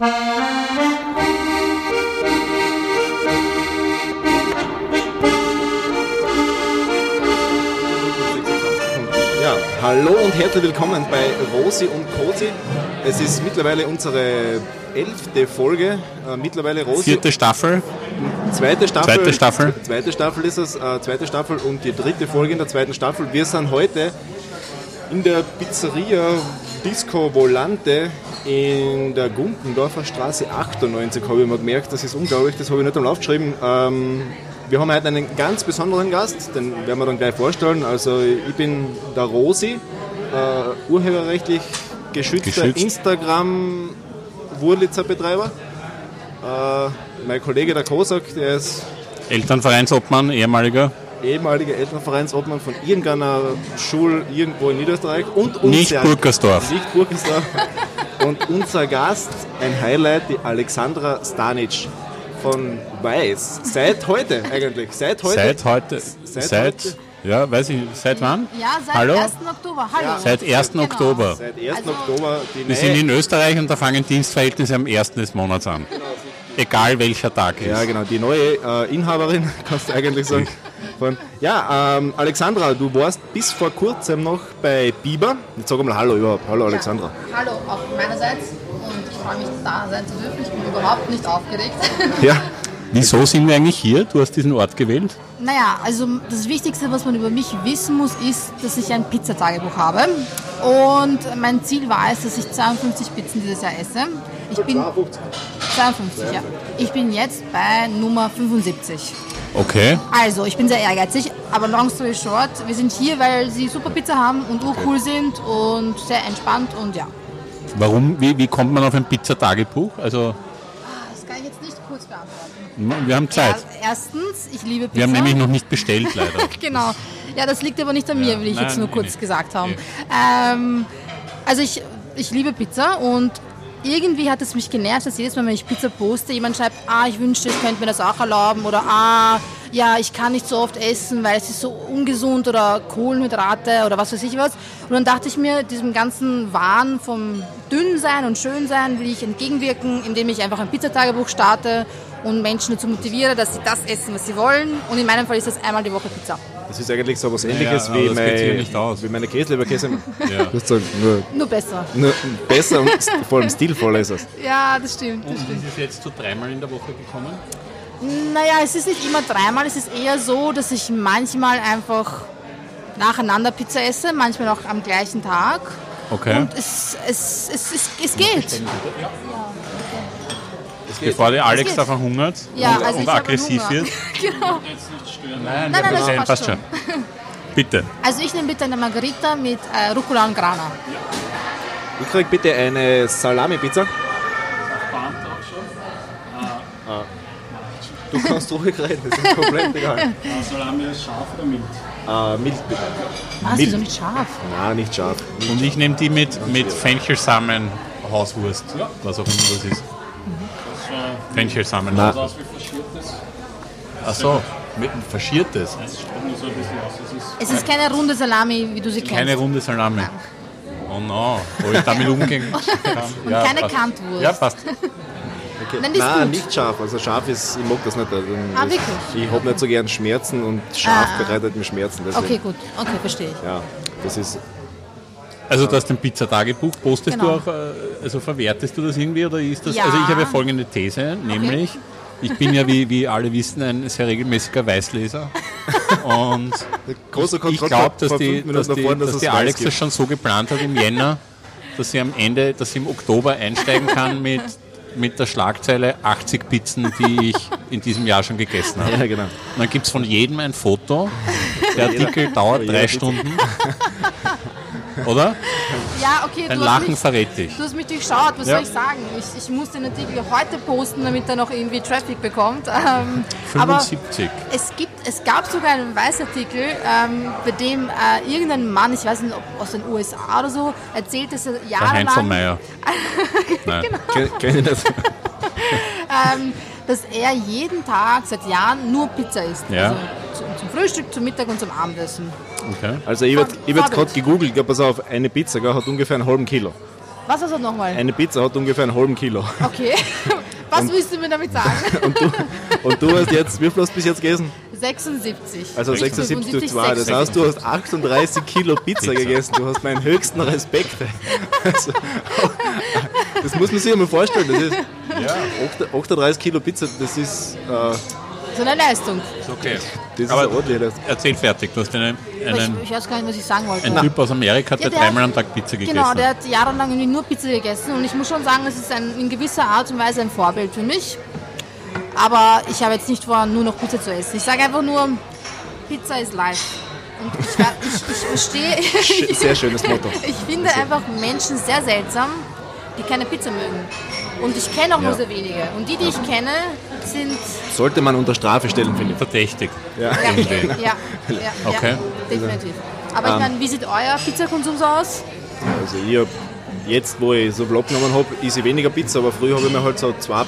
Ja, hallo und herzlich willkommen bei Rosi und Cosi. Es ist mittlerweile unsere elfte Folge. Äh, mittlerweile Rosi. Vierte Staffel. Zweite Staffel. Zweite Staffel. Zweite Staffel ist es. Äh, zweite Staffel und die dritte Folge in der zweiten Staffel. Wir sind heute in der Pizzeria Disco Volante in der Gumpendorfer Straße 98, habe ich mal gemerkt. Das ist unglaublich, das habe ich nicht am Lauf geschrieben. Ähm, wir haben heute einen ganz besonderen Gast, den werden wir dann gleich vorstellen. Also ich bin der Rosi, äh, urheberrechtlich geschützter Geschützt. Instagram Wurlitzer Betreiber. Äh, mein Kollege der Kosak, der ist Elternvereinsobmann, ehemaliger. ehemaliger Elternvereinsobmann von irgendeiner Schule irgendwo in Niederösterreich und Nicht unser- Burgersdorf. Nicht Burgersdorf. Und unser Gast, ein Highlight, die Alexandra Stanic von Weiß. Seit heute eigentlich. Seit heute. Seit heute. Seit Seit, heute? ja, weiß ich, seit wann? Ja, seit Hallo? 1. Oktober. Hallo. Seit 1. Genau. Oktober. Seit 1. Also- Oktober die Wir sind in Österreich und da fangen Dienstverhältnisse am 1. des Monats an. Egal welcher Tag ist. Ja, genau, die neue äh, Inhaberin, kannst du eigentlich sagen. Von, ja, ähm, Alexandra, du warst bis vor kurzem noch bei Biber. Jetzt sag mal Hallo überhaupt. Hallo Alexandra. Ja, hallo auch meinerseits und ich freue mich da sein zu dürfen. Ich bin überhaupt nicht aufgeregt. Ja, Wieso sind wir eigentlich hier? Du hast diesen Ort gewählt. naja, also das Wichtigste, was man über mich wissen muss, ist, dass ich ein Pizzatagebuch habe. Und mein Ziel war es, dass ich 52 Pizzen dieses Jahr esse. Ich bin 52, ja. Ich bin jetzt bei Nummer 75. Okay. Also, ich bin sehr ehrgeizig, aber long story short, wir sind hier, weil sie super Pizza haben und urcool sind und sehr entspannt und ja. Warum, wie, wie kommt man auf ein Pizzatagebuch? Also, Das kann ich jetzt nicht kurz beantworten. wir haben Zeit. Ja, erstens, ich liebe Pizza. Wir haben nämlich noch nicht bestellt, leider. Genau. Ja, das liegt aber nicht an mir, will ich nein, jetzt nur eh kurz nicht. gesagt haben. Ähm, also ich, ich liebe Pizza und irgendwie hat es mich genervt, dass jedes Mal, wenn ich Pizza poste, jemand schreibt, ah, ich wünschte, ich könnte mir das auch erlauben oder ah, ja, ich kann nicht so oft essen, weil es ist so ungesund oder Kohlenhydrate oder was weiß ich was. Und dann dachte ich mir, diesem ganzen Wahn vom Dünnsein und Schönsein will ich entgegenwirken, indem ich einfach ein Pizzatagebuch starte und Menschen dazu motiviere, dass sie das essen, was sie wollen. Und in meinem Fall ist das einmal die Woche Pizza. Das ist eigentlich so was ähnliches wie, das geht hier mein, nicht aus. wie meine Käseleberkäse. Ja. Das nur, Nur besser. nur besser und vor allem stilvoller ist es. Ja, das stimmt. Das stimmt. ist es jetzt zu dreimal in der Woche gekommen? Naja, es ist nicht immer dreimal, es ist eher so, dass ich manchmal einfach nacheinander Pizza esse, manchmal auch am gleichen Tag. Okay. Und es, es, es, es, es geht. Bevor der Alex da verhungert Ja, und, also und aggressiv Hunger. wird. genau. Nein, Nein, nein, das nein, passt passt schon. Bitte. Also ich nehme bitte eine Margarita mit äh, Rucola und Grana. Ich krieg bitte eine Salami-Pizza. Ah. Du kannst ruhig reden, das ist komplett egal. Salami ist scharf oder mild? Ah, mild bitte. Was, Mild. wieso nicht scharf? Nein, nicht scharf. Und ich nehme die mit, mit Fenchelsamen Hauswurst, was auch immer das ist. Fenchelsamen. Na. Was wie verschiertes? Ach so, mit faschiertes. Es schaut nur so ein bisschen aus. Es ist Es ist keine runde Salami, wie du sie kennst. Keine runde Salami. Oh no, wo ich damit umgehen kann. Und keine Kantwurst. Ja, passt. Okay. Nein, Nein, nicht scharf. Also scharf ist, ich mag das nicht. Also, Ah, wirklich? Ich habe nicht so gern Schmerzen und scharf Ah. bereitet mir Schmerzen. Deswegen. Okay, gut. Okay, verstehe ich. Ja, das ist. Also du hast ein Pizzatagebuch, postest Genau. du auch, äh, also verwertest du das irgendwie oder ist das, Ja. also ich habe ja folgende These, nämlich, ich bin ja, wie, wie alle wissen, ein sehr regelmäßiger Weißleser und Großer ich glaube, dass die, dass die, davor, dass dass die Alex das gibt. schon so geplant hat im Jänner, dass sie am Ende, dass sie im Oktober einsteigen kann mit, mit der Schlagzeile 80 Pizzen, die ich in diesem Jahr schon gegessen habe. Ja, genau. Und dann gibt es von jedem ein Foto. Der Artikel dauert drei. Stunden. Oder? Ja, okay, Dein Lachen mich, verrät dich. du hast mich durchschaut. Was Ja. soll ich sagen? Ich, ich muss den Artikel heute posten, damit er noch irgendwie Traffic bekommt. Ähm, aber 75. es, gibt, es gab sogar einen Weißartikel, ähm, bei dem äh, irgendein Mann, ich weiß nicht, ob aus den USA oder so, erzählt, dass er Der jahrelang... Kenn, kenn ich nicht. ähm, dass er jeden Tag seit Jahren nur Pizza isst. Ja. Also zum, zum Frühstück, zum Mittag und zum Abendessen. Okay. Also ich habe gerade gegoogelt, ja, pass auf, eine Pizza gell, hat ungefähr einen halben Kilo. Was war das nochmal? Eine Pizza hat ungefähr einen halben Kilo. Okay. Was willst du mir damit sagen? Und du, und du hast jetzt, wie viel hast du bis jetzt gegessen? 76. Also 76 durch 2. Das heißt, du hast 38 Kilo Pizza gegessen. Du hast meinen höchsten Respekt. Also, das muss man sich einmal vorstellen. Das ist Ja, 38 Kilo Pizza, das ist, äh, So eine Leistung. ist okay. das ist Aber erzähl fertig. Du hast einen, Aber Ich, einen, ich weiß gar nicht, was ich sagen wollte. ein Typ aus Amerika, der Ja, der- dreimal am Tag Pizza gegessen Genau, der hat. hat jahrelang irgendwie nur Pizza gegessen und ich muss schon sagen, es ist ein, in gewisser Art und Weise ein Vorbild für mich. Aber ich habe jetzt nicht vor, nur noch Pizza zu essen. Ich sage einfach nur, Pizza is life. Und ich, ich, ich verstehe, Sehr schönes Motto. ich finde einfach Menschen sehr seltsam, die keine Pizza mögen. Und ich kenne auch nur Ja. sehr wenige. Und die, die ich kenne, sind Sollte man unter Strafe stellen, finde ich. Verdächtig. Ja. ja, Irgendwie. ja, ja, Okay. ja definitiv. Aber ich meine, wie sieht euer Pizzakonsum so aus? Also ich hab jetzt, wo ich so Vlog genommen habe, ist ich weniger Pizza, aber früher habe ich mir halt so zwei,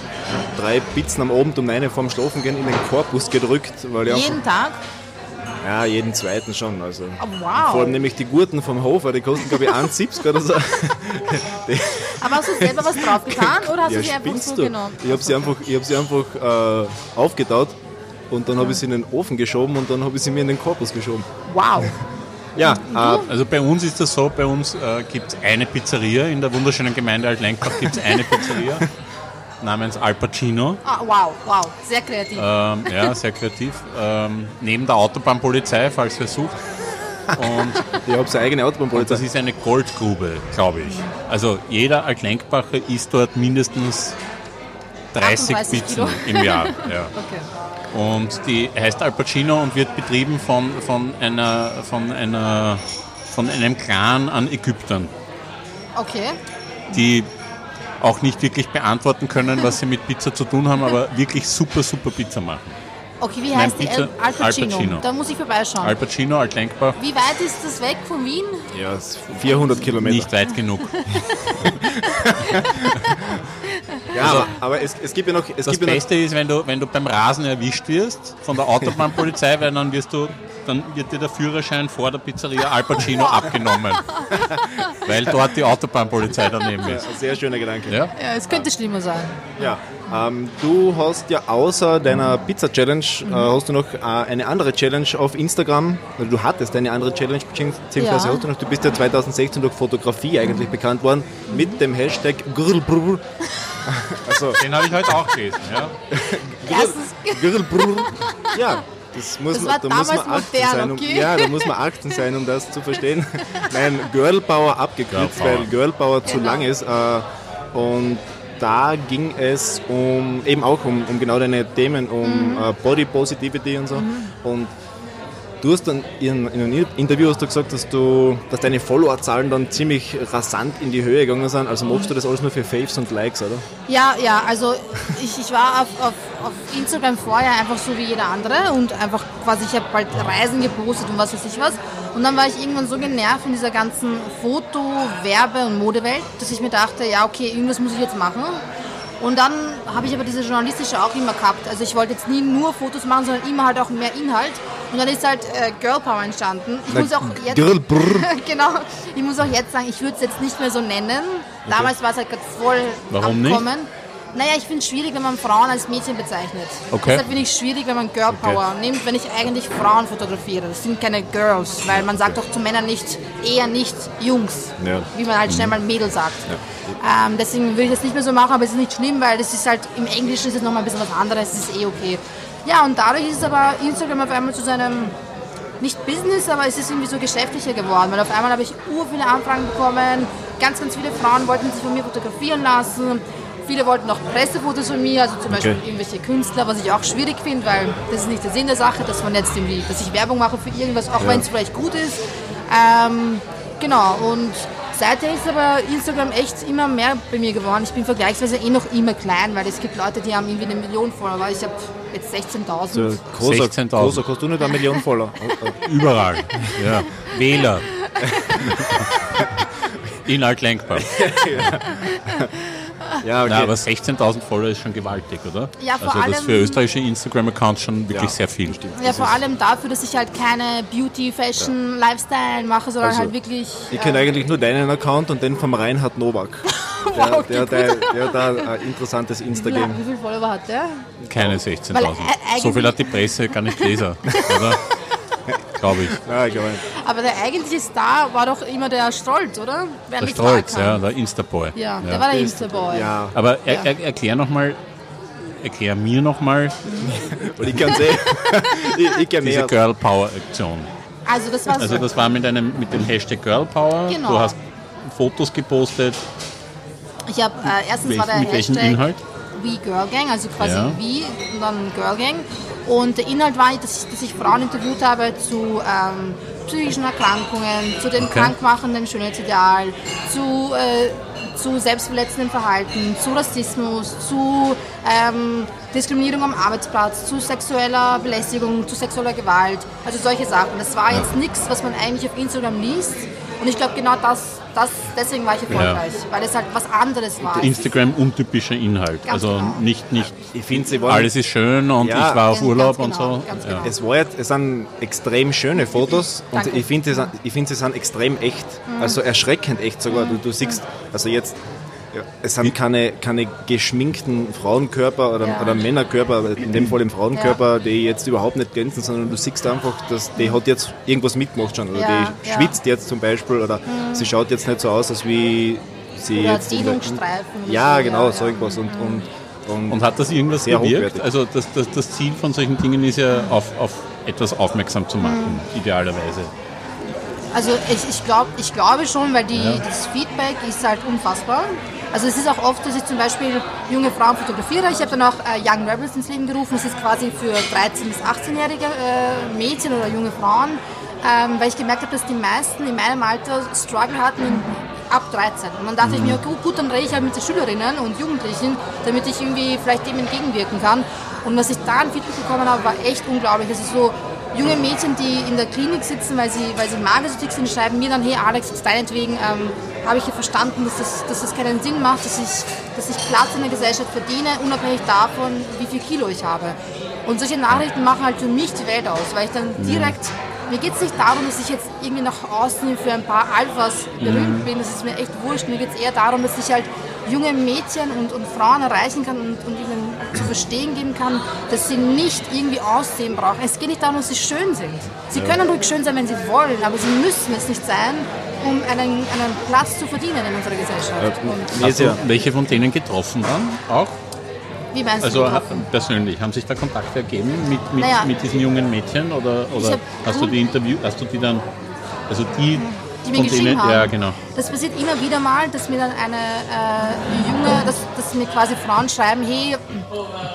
drei Pizzen am Abend um eine vorm Schlafen gehen in den Korpus gedrückt, weil ich Jeden Tag? Ja, jeden zweiten schon. Also. Oh, wow. Vor allem nämlich die Gurten vom Hofer, die kosten glaube ich 1,70 oder so. Aber hast du selber was drauf getan oder hast ja, du sie einfach so du? genommen? Ich habe sie einfach, ich hab sie einfach äh, aufgetaut und dann habe ich sie in den Ofen geschoben und dann habe ich sie mir in den Korpus geschoben. Wow. Ja, äh, Also bei uns ist das so, bei uns äh, gibt es eine Pizzeria, in der wunderschönen Gemeinde Altlenkbach gibt es eine Pizzeria namens Al Pacino. Ah, wow, wow. Sehr kreativ. Ähm, ja, sehr kreativ. Ähm, neben der Autobahnpolizei, falls wer sucht. Und ich habe seine eigene Autobahnpolizei. das ist eine Goldgrube, glaube ich. Also jeder Altlenkbacher isst dort mindestens 30 38 Pizzen im Jahr. Ja. Okay. Und die heißt Al Pacino und wird betrieben von, von, einer, von, einer, von einem Clan an Ägyptern, Okay. die auch nicht wirklich beantworten können, was sie mit Pizza zu tun haben, aber wirklich super, super Pizza machen. Okay, wie Nein, heißt die? Pizza- Al Pacino. Al Pacino. Da muss ich vorbeischauen. Al Pacino, Altlenkbach, wie weit ist das weg von Wien? Ja, es ist 400 Kilometer. nicht weit genug. Ja, aber, aber es, es gibt ja noch. Es Das gibt ja noch Beste ist, wenn du, wenn du beim Rasen erwischt wirst von der Autobahnpolizei, weil dann wirst du, dann wird dir der Führerschein vor der Pizzeria Al Pacino abgenommen. Weil dort die Autobahnpolizei daneben ist. ein sehr schöner Gedanke. Ja? Ja, es könnte schlimmer sein. Ja, ähm, du hast ja außer deiner Pizza-Challenge, äh, hast du noch äh, eine andere Challenge auf Instagram. Also du hattest eine andere Challenge, beziehungsweise Ja. hast du noch, du bist ja 2016 durch Fotografie eigentlich bekannt worden, mit dem Hashtag Grillbrr. Also, Den habe ich heute auch gelesen. Ja? Grillbrr. Ja, das muss Das man, da muss man 18 modern, sein, um, okay? ja, da muss man 18 sein, um das zu verstehen. Nein, Girlpower abgekürzt, Girl Power. weil Girlpower zu Genau. lang ist. Äh, und da ging es um eben auch um, um genau deine Themen, um Mhm. äh, Body Positivity und so. Und du hast dann in, in einem Interview hast du gesagt, dass du, dass deine Followerzahlen dann ziemlich rasant in die Höhe gegangen sind. Also machst du das alles nur für Faves und Likes, oder? Ja, ja, also ich, ich war auf, auf, auf Instagram vorher einfach so wie jeder andere und einfach quasi, ich habe bald Reisen gepostet und was weiß ich was. Und dann war ich irgendwann so genervt von dieser ganzen Foto-, Werbe- und Modewelt, dass ich mir dachte, ja okay, irgendwas muss ich jetzt machen. Und dann habe ich aber diese journalistische auch immer gehabt. Also ich wollte jetzt nie nur Fotos machen, sondern immer halt auch mehr Inhalt. Und dann ist halt äh, Girl Power entstanden. Ich muss auch jetzt genau. Ich muss auch jetzt sagen, ich würde es jetzt nicht mehr so nennen. Damals war es halt gerade voll Warum am nicht? Naja, ich finde es schwierig, wenn man Frauen als Mädchen bezeichnet. Okay. Deshalb finde ich es schwierig, wenn man Girl Power nimmt, wenn ich eigentlich Frauen fotografiere. Das sind keine Girls, weil man sagt doch zu Männern nicht, eher nicht Jungs, Ja. wie man halt schnell mal Mädel sagt. Ähm, deswegen würde ich das nicht mehr so machen, aber es ist nicht schlimm, weil das ist halt, im Englischen ist es nochmal ein bisschen was anderes, das ist eh okay. Ja, und dadurch ist aber Instagram auf einmal zu seinem nicht Business, aber es ist irgendwie so geschäftlicher geworden, weil auf einmal habe ich ur viele Anfragen bekommen, ganz, ganz viele Frauen wollten sich von mir fotografieren lassen, viele wollten auch Pressefotos von mir, also zum Beispiel irgendwelche Künstler, was ich auch schwierig finde, weil das ist nicht der Sinn der Sache, dass man jetzt irgendwie, dass ich Werbung mache für irgendwas, auch wenn es vielleicht gut ist. Ähm, genau, und seither ist aber Instagram echt immer mehr bei mir geworden. Ich bin vergleichsweise eh noch immer klein, weil es gibt Leute, die haben irgendwie eine Million Follower. Ich habe jetzt 16.000. So, großer, 16.000. großer, hast du nicht eine Million Follower? Überall. Ja. Wähler. In Altlenkbach. Ja, okay. Na, aber 16.000 Follower ist schon gewaltig, oder? Ja, vor also das allem- für österreichische Instagram-Accounts schon wirklich Ja, sehr viel. Ja, vor allem dafür, dass ich halt keine Beauty, Fashion, Lifestyle mache, sondern Also, halt wirklich. Ich äh, kenne eigentlich nur deinen Account und den vom Reinhard Nowak. Der, Wow, der, okay, der, der hat da ein interessantes Instagram. Wie viele Follower hat der? Keine Weil, 16.000. äh, So viel hat die Presse gar nicht gelesen, oder? Glaube ich. Ja, ich glaube, Aber der eigentliche Star war doch immer der Stolz, oder? Wer Der mag ja, kann. der Insta-Boy. Ja, der war der Insta-Boy. ja. Aber er, er, erklär nochmal, erklär mir nochmal Und ich kann sehen, ich, ich kenne diese mehr. Girl Power Aktion. Also das war Also so. das war mit, einem, mit dem Hashtag Girl Power. Genau. Du hast Fotos gepostet. Ich habe äh, erstens Welch- war der mit welchem Hashtag Inhalt? We Girl Gang, also quasi Ja. We und dann Girl Gang. Und der Inhalt war, dass ich, dass ich Frauen interviewt habe zu ähm, psychischen Erkrankungen, zu dem Okay. krankmachenden Schönheitsideal, zu, äh, zu selbstverletzendem Verhalten, zu Rassismus, zu ähm, Diskriminierung am Arbeitsplatz, zu sexueller Belästigung, zu sexueller Gewalt. Also solche Sachen. Das war jetzt nichts, was man eigentlich auf Instagram liest. Und ich glaube, genau das, das, deswegen war ich erfolgreich, weil es halt was anderes war. Instagram untypischer Inhalt. Ganz also genau. nicht, nicht Ich finde, sie waren. alles ist schön und Ja. ich war auf Urlaub genau, und so. ganz Ja. genau. Es, war jetzt, es sind extrem schöne Fotos und Danke. ich finde, sie, sind- ich find, sie sind extrem echt. Also erschreckend echt sogar. Du, du siehst, also jetzt, ja, es sind keine, keine geschminkten Frauenkörper oder, Ja. oder Männerkörper, in dem Fall im Frauenkörper, die jetzt überhaupt nicht glänzen, sondern du siehst einfach, dass die hat jetzt irgendwas mitgemacht schon. Oder Ja, die ja. schwitzt jetzt zum Beispiel oder sie schaut jetzt nicht so aus, als wie sie Oder jetzt. Dehnungsstreifen Ja, so, genau, ja, so ja. irgendwas. Und, und, und, Und hat das irgendwas hochwertig. Also das, das, das Ziel von solchen Dingen ist ja auf, auf etwas aufmerksam zu machen, Mhm. idealerweise. Also ich, ich, glaub, ich glaube schon, weil die, das Feedback ist halt unfassbar. Also es ist auch oft, dass ich zum Beispiel junge Frauen fotografiere. Ich habe dann auch äh, Young Rebels ins Leben gerufen. Das ist quasi für 13- bis 18-jährige äh, Mädchen oder junge Frauen, ähm, weil ich gemerkt habe, dass die meisten in meinem Alter Struggle hatten in, ab 13. Und dann dachte ich mir, gut, gut, dann rede ich halt mit den Schülerinnen und Jugendlichen, damit ich irgendwie vielleicht dem entgegenwirken kann. Und was ich da an Feedback bekommen habe, war echt unglaublich. Es ist so, junge Mädchen, die in der Klinik sitzen, weil sie, weil sie magersüchtig sind, schreiben mir dann, hey Alex, deinetwegen ähm, habe ich hier verstanden, dass das, dass das keinen Sinn macht, dass ich, dass ich Platz in der Gesellschaft verdiene, unabhängig davon, wie viel Kilo ich habe. Und solche Nachrichten machen halt für mich die Welt aus, weil ich dann direkt, mir geht es nicht darum, dass ich jetzt irgendwie nach außen für ein paar Alphas berühmt bin, das ist mir echt wurscht, mir geht es eher darum, dass ich halt junge Mädchen und, und Frauen erreichen kann und, und ihnen zu verstehen geben kann, dass sie nicht irgendwie Aussehen brauchen. Es geht nicht darum, dass sie schön sind. Sie können ruhig schön sein, wenn sie wollen, aber sie müssen es nicht sein, um einen, einen Platz zu verdienen in unserer Gesellschaft. Und mir Hast du welche von denen getroffen dann auch? wie meinst Also du getroffen? persönlich, haben sich da Kontakte ergeben mit, mit, Naja. mit diesen jungen Mädchen oder, oder hast du die Interview, hast du die dann, also die, die mir von geschrieben denen, haben. ja genau. Das passiert immer wieder mal, dass mir dann eine äh, junge, dass, dass mir quasi Frauen schreiben, hey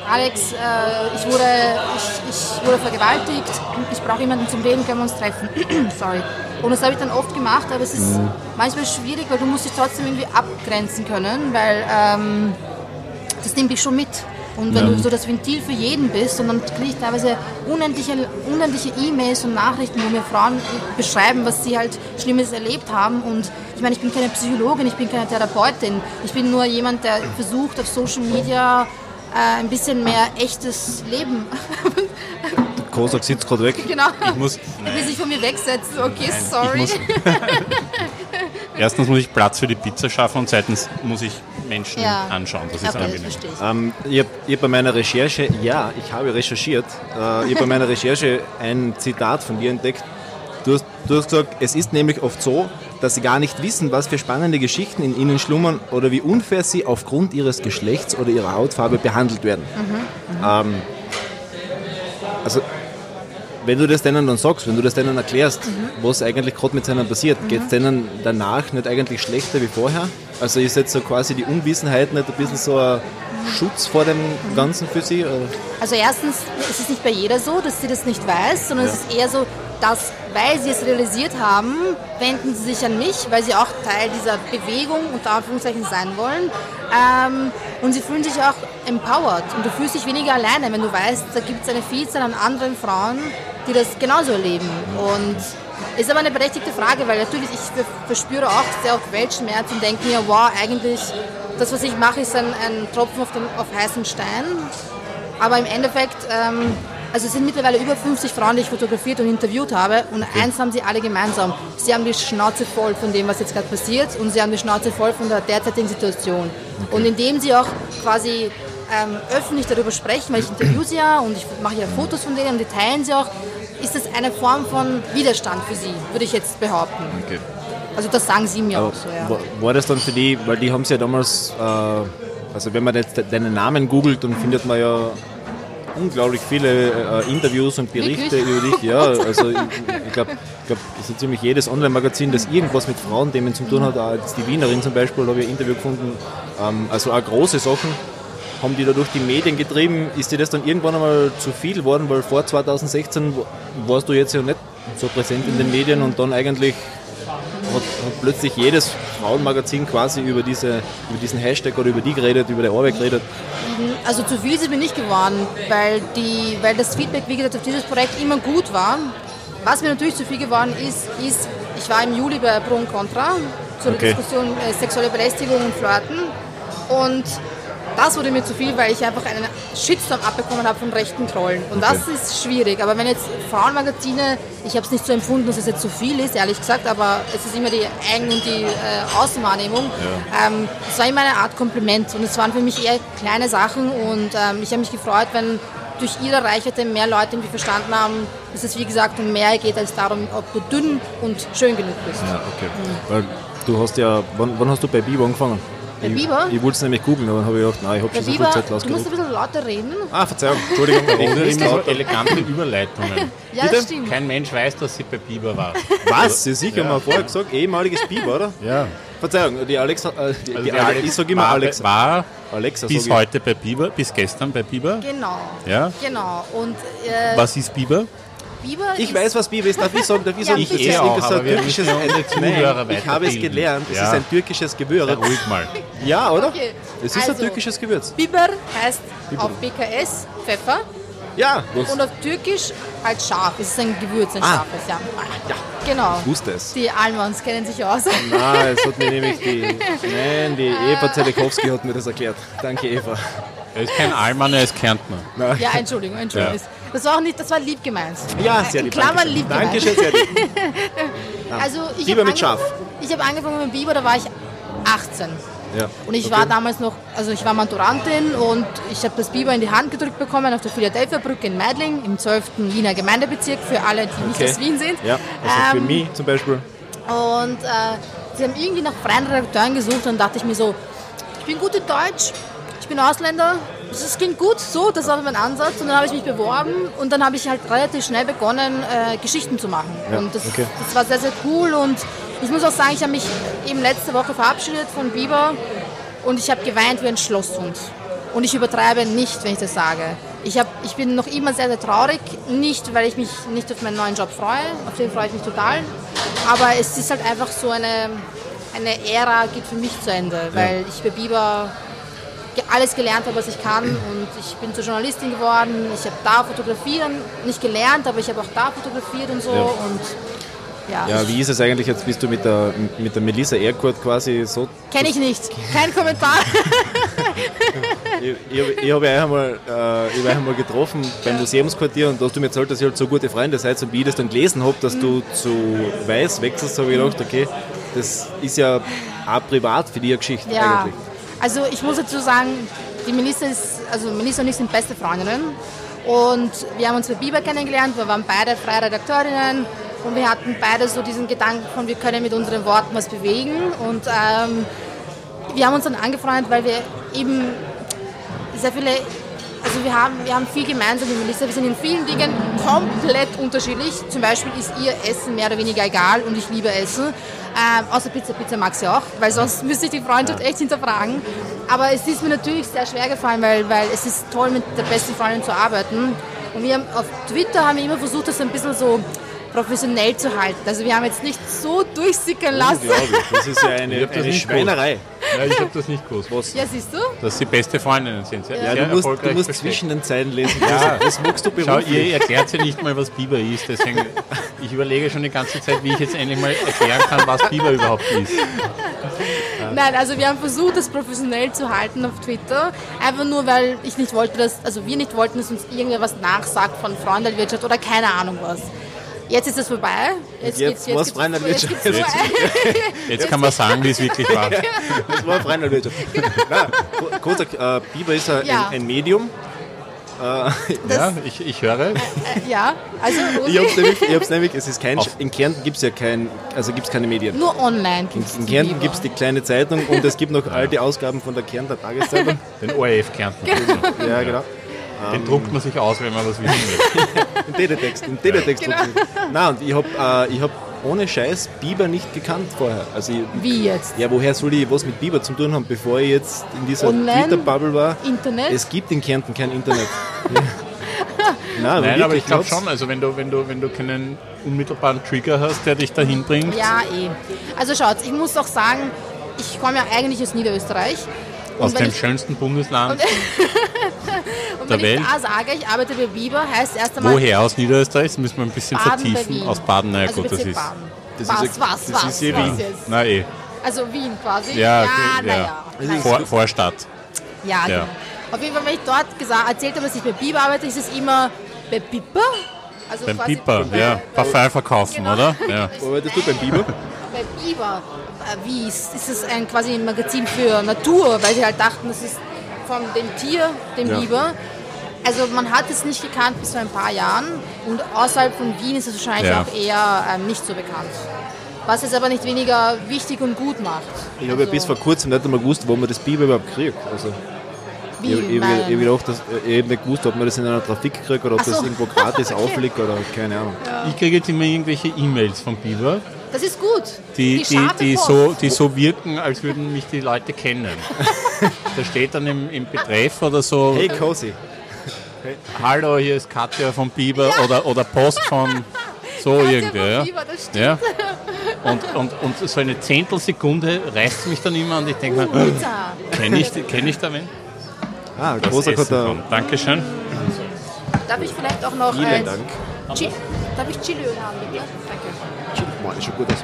Alex, äh, ich, wurde, ich, ich wurde vergewaltigt, ich brauche jemanden zum Reden, können wir uns treffen. Sorry. Und das habe ich dann oft gemacht, aber es ist manchmal schwierig, weil du musst dich trotzdem irgendwie abgrenzen können, weil ähm, das nimmt dich schon mit. Und wenn Ja. du so das Ventil für jeden bist und dann kriege ich teilweise unendliche unendliche E-Mails und Nachrichten, wo mir Frauen beschreiben, was sie halt Schlimmes erlebt haben. Und ich meine, ich bin keine Psychologin, ich bin keine Therapeutin. Ich bin nur jemand, der versucht, auf Social Media äh, ein bisschen mehr echtes Leben. Kozak sitzt gerade weg. genau. Ich muss, Er will sich von mir wegsetzen. Okay, ich sorry. muss, erstens muss ich Platz für die Pizza schaffen und zweitens muss ich Menschen Ja. anschauen. Das ist okay, das angenehm. ich. Ähm, ich habe hab bei meiner Recherche, ja, ich habe recherchiert, äh, ich habe bei meiner Recherche ein Zitat von dir entdeckt. Du hast, du hast gesagt, es ist nämlich oft so, dass sie gar nicht wissen, was für spannende Geschichten in ihnen schlummern oder wie unfair sie aufgrund ihres Geschlechts oder ihrer Hautfarbe behandelt werden. Ähm, also, wenn du das denen dann sagst, wenn du das denen erklärst, was eigentlich gerade mit seinen passiert, geht es denen danach nicht eigentlich schlechter wie vorher? Also ist jetzt so quasi die Unwissenheit nicht ein bisschen so ein Schutz vor dem Ganzen für sie? Oder? Also erstens ist es nicht bei jeder so, dass sie das nicht weiß, sondern es ist eher so, dass, weil sie es realisiert haben, wenden sie sich an mich, weil sie auch Teil dieser Bewegung unter Anführungszeichen sein wollen. Ähm, und sie fühlen sich auch empowered und du fühlst dich weniger alleine, wenn du weißt, da gibt es eine Vielzahl an anderen Frauen, die das genauso erleben. Und ist aber eine berechtigte Frage, weil natürlich ich ver- verspüre auch sehr oft Weltschmerz und denke mir, wow, eigentlich das, was ich mache, ist ein, ein Tropfen auf, dem, auf heißen Stein. Aber im Endeffekt, ähm, also es sind mittlerweile über 50 Frauen, die ich fotografiert und interviewt habe. Und eins haben sie alle gemeinsam. Sie haben die Schnauze voll von dem, was jetzt gerade passiert. Und sie haben die Schnauze voll von der derzeitigen Situation. Und indem sie auch quasi ähm, öffentlich darüber sprechen, weil ich interview sie ja und ich mache ja Fotos von denen und die teilen sie auch, ist das eine Form von Widerstand für sie, würde ich jetzt behaupten. Okay. Also das sagen sie mir Aber auch so, ja. war, das dann für die, weil die haben es ja damals, äh, also wenn man jetzt de- deinen Namen googelt, dann findet man ja unglaublich viele äh, Interviews und Berichte Wirklich? über dich. Ja, also ich, ich glaube, ich glaub, so ziemlich jedes Online-Magazin, das irgendwas mit Frauenthemen zu tun hat, auch jetzt die Wienerin zum Beispiel, habe ich ein Interview gefunden, ähm, also auch große Sachen haben die da durch die Medien getrieben. Ist dir das dann irgendwann einmal zu viel geworden, weil vor 2016 warst du jetzt ja nicht so präsent in den Medien und dann eigentlich hat, hat plötzlich jedes Frauenmagazin quasi über, diese, über diesen Hashtag oder über die geredet, über die Arbeit geredet. Also zu viel ist es mir nicht geworden, weil, die, weil das Feedback, wie gesagt, auf dieses Projekt immer gut war. Was mir natürlich zu viel geworden ist, ist, ich war im Juli bei Pro und Contra zur Okay. Diskussion äh, sexuelle Belästigung und Flirten und das wurde mir zu viel, weil ich einfach einen Shitstorm abbekommen habe von rechten Trollen. Und das ist schwierig. Aber wenn jetzt Frauenmagazine, ich habe es nicht so empfunden, dass es jetzt zu viel ist, ehrlich gesagt, aber es ist immer die Eigen- und die äh, Außenwahrnehmung. Ähm, es war immer eine Art Kompliment und es waren für mich eher kleine Sachen und ähm, ich habe mich gefreut, wenn durch ihre Reichweite mehr Leute irgendwie verstanden haben, dass es wie gesagt um mehr geht als darum, ob du dünn und schön genug bist. Ja, okay. Weil du hast ja, wann, wann hast du bei Biber angefangen? Bei ich, Biber? Ich wollte es nämlich googeln, aber dann habe ich gedacht, nein, ich habe schon so viel Bieber, Zeit du musst ein bisschen lauter reden. Ah, Verzeihung, Entschuldigung. Ich immer so elegante Überleitungen. Ja, Bitte? das stimmt. Kein Mensch weiß, dass sie bei Biber war. Was? Sie sicher haben wir vorher gesagt, ehemaliges Biber, oder? Ja. Verzeihung, die Alexa, äh, die, Also die der Ale Alex ich sage immer war, Alexa. war Alexa bis ich. heute bei Biber, bis gestern bei Biber. Genau. Ja. Genau. Und äh, Was ist Biber? Biber Ich weiß, was Biber ist. Darf ich sagen? Darf ich sagen? Ich Das ist- auch, ist aber ein wir türkisches müssen ja unsere Nein, Zuhörer Ich habe es weiterbilden. gelernt. Das Ja. ist ein türkisches Gewürz. Ja, ruhig mal. Ja, oder? Okay. Es ist ein Also, türkisches Gewürz. Biber heißt auf BKS Pfeffer Ja, was? und auf Türkisch halt scharf. Es ist ein Gewürz, ein Ah. scharfes, ja. Ja, Genau. ich wusste es. Die Almans kennen sich aus. Nein, es hat mir nämlich die. Nein, die Eva Zelekowski hat mir das erklärt. Danke, Eva. Er ist kein Allmann, er ist Kärntner. Ja, Entschuldigung, Entschuldigung. Ja. Das war auch nicht, das war lieb gemeint. Ja, sehr In lieb. Klammern Dankeschön. lieb gemeint. Dankeschön, sehr lieb. Also ich Biber mit Schaf. Ich habe angefangen mit Biber, da war ich 18. Ja. Und ich Okay. war damals noch, also ich war Maturantin und ich habe das Biber in die Hand gedrückt bekommen auf der Philadelphia Brücke in Meidling im 12. Wiener Gemeindebezirk für alle, die nicht Okay. aus Wien sind. Ja, also für Ähm, mich zum Beispiel. Und äh, sie haben irgendwie nach freien Redakteuren gesucht und dachte ich mir so, ich bin gut in Deutsch, ich bin Ausländer, das ist- klingt gut, so, das war mein Ansatz. Und dann habe ich mich beworben und dann habe ich halt relativ schnell begonnen, äh, Geschichten zu machen. Ja, und das, okay. das war sehr, sehr cool und ich muss auch sagen, ich habe mich eben letzte Woche verabschiedet von Biber und ich habe geweint wie ein Schlosshund. Und ich übertreibe nicht, wenn ich das sage. Ich, hab, ich bin noch immer sehr, sehr traurig. Nicht, weil ich mich nicht auf meinen neuen Job freue. Auf den freue ich mich total. Aber es ist halt einfach so eine, eine Ära geht für mich zu Ende. Weil ich bei Biber alles gelernt habe, was ich kann. Und ich bin zur Journalistin geworden. Ich habe da fotografieren, nicht gelernt, aber ich habe auch da fotografiert und so. Ja. Und ja, Ja, wie ist es eigentlich jetzt? Bist du mit der, mit der Melissa Erkurt quasi so. kenne ich nicht. Kein Kommentar. Ich, ich, ich habe einmal, äh, ich einmal getroffen beim Museumsquartier und da hast du mir erzählt, dass ihr halt so gute Freunde seid. Und wie ich das dann gelesen habe, dass du zu Weiß wechselst, habe ich gedacht, okay, das ist ja auch privat für eine Geschichte Ja, eigentlich. Also ich muss dazu sagen, die Melissa ist, also Melissa und ich sind beste Freundinnen und wir haben uns bei Biber kennengelernt, wir waren beide freie Redakteurinnen und wir hatten beide so diesen Gedanken von, wir können mit unseren Worten was bewegen und ähm, wir haben uns dann angefreundet, weil wir eben sehr viele, also wir haben, wir haben viel gemeinsam mit Melissa, wir sind in vielen Dingen komplett unterschiedlich. Zum Beispiel ist ihr Essen mehr oder weniger egal und ich liebe Essen. Ähm, außer Pizza, Pizza mag sie auch, weil sonst müsste ich die Freundschaft echt hinterfragen. Aber es ist mir natürlich sehr schwer gefallen, weil, weil es ist toll, mit der besten Freundin zu arbeiten. Und wir haben auf Twitter haben wir immer versucht, das ein bisschen so professionell zu halten. Also wir haben jetzt nicht so durchsickern lassen. Unglaublich, das ist ja eine, Ich hab das eine Schweinerei. Ja, ich habe das nicht gewusst. Was? Ja, siehst du? Dass sie beste Freundinnen sind. Sehr, Ja, sehr du musst, du musst zwischen den Zeilen lesen. Ja. Das magst du Schau, beruflich. ihr erklärt ja nicht mal, was Biber ist. Deswegen, ich überlege schon die ganze Zeit, wie ich jetzt endlich mal erklären kann, was Biber überhaupt ist. Nein, also wir haben versucht, das professionell zu halten auf Twitter. Einfach nur, weil ich nicht wollte, dass, also wir nicht wollten, dass uns irgendwer was nachsagt von Freundelwirtschaft oder keine Ahnung was. Jetzt ist es vorbei. jetzt geht's- war's geht's- Freundelwirtschaft. jetzt geht's so- Jetzt kann man sagen, wie es wirklich war. Das war Freundelwirtschaft. Nein, kurz, äh, Biber ist ein, Ja. ein, ein Medium. Ja, ich, ich höre. Ja, also Ich hab's Rosi, nämlich, ich hab's nämlich es ist kein, Auf- in Kärnten gibt es ja kein, also gibt's keine Medien. nur online gibt es In Kärnten gibt es die kleine Zeitung und es gibt noch alte Ausgaben von der Kärntner Tageszeitung. Den ORF Kärnten. Ja, genau. Den druckt man sich aus, wenn man was wissen will. In Teletext, in Teletext. Genau. Nein, und ich habe äh, ich hab ohne Scheiß Biber nicht gekannt vorher. Also ich, Wie jetzt? ja, woher soll ich was mit Biber zu tun haben, bevor ich jetzt in dieser? Twitter-Bubble war? Internet? Es gibt in Kärnten kein Internet. Ja. Nein, Nein, aber ich glaube schon, also wenn du, wenn, du, wenn du keinen unmittelbaren Trigger hast, der dich dahin bringt. Ja, eh. Also schaut, ich muss auch sagen, ich komme ja eigentlich aus Niederösterreich. Aus dem ich, schönsten Bundesland. und der wenn ich Welt. da sage, ich arbeite bei Biber, heißt erst einmal Woher aus Niederösterreich? Das müssen wir ein bisschen Baden bei vertiefen. Wien. Aus Baden, na ja, also gut, das ist. Baden. Das was, ist was, das was, ist was Wien. jetzt? Na eh. Also Wien quasi. Ja, ja okay, naja. ja. Naja. Vor, Vorstadt. Ja, Ja. genau. Auf jeden Fall, wenn ich dort gesagt, erzählt habe, dass ich bei Biber arbeite, ist es immer bei Piper. Also Beim bei- ja. Parfum verkaufen, Genau. oder? Ja. Wo arbeitest du beim Biber? Bei Biber. Äh, Wie ist, ist es ein quasi ein Magazin für Natur, weil sie halt dachten, das ist von dem Tier, dem Ja. Biber. Also man hat es nicht gekannt bis vor ein paar Jahren und außerhalb von Wien ist es wahrscheinlich Ja. auch eher ähm, nicht so bekannt. Was es aber nicht weniger wichtig und gut macht. Ich habe ja Also, bis vor kurzem nicht einmal gewusst, wo man das Biber überhaupt kriegt. Also, wie ich, ich, ich, gedacht, dass, ich habe nicht gewusst, ob man das in einer Trafik kriegt oder ob so. das irgendwo gratis Okay. aufliegt oder keine Ahnung. Ich kriege jetzt immer irgendwelche E-Mails von Biber, Das ist gut. die, die, die, Post. so, die so wirken, als würden mich die Leute kennen. da steht dann im, im Betreff oder so, Hey Cosi, hallo, hier ist Katja von Biber oder, oder Post von so Katja irgendwie. von Ja. Biber, das stimmt. Ja. Und, und, und so eine Zehntelsekunde reißt mich dann immer und ich denke mir, Pizza. kenne ich, kenn ich da wen? ah, Das großer Kotter. von. Dankeschön. Darf ich vielleicht auch noch Vielen Dank. Chi Darf ich Chiliöl haben, bitte? Danke. Boah, die schaut gut aus.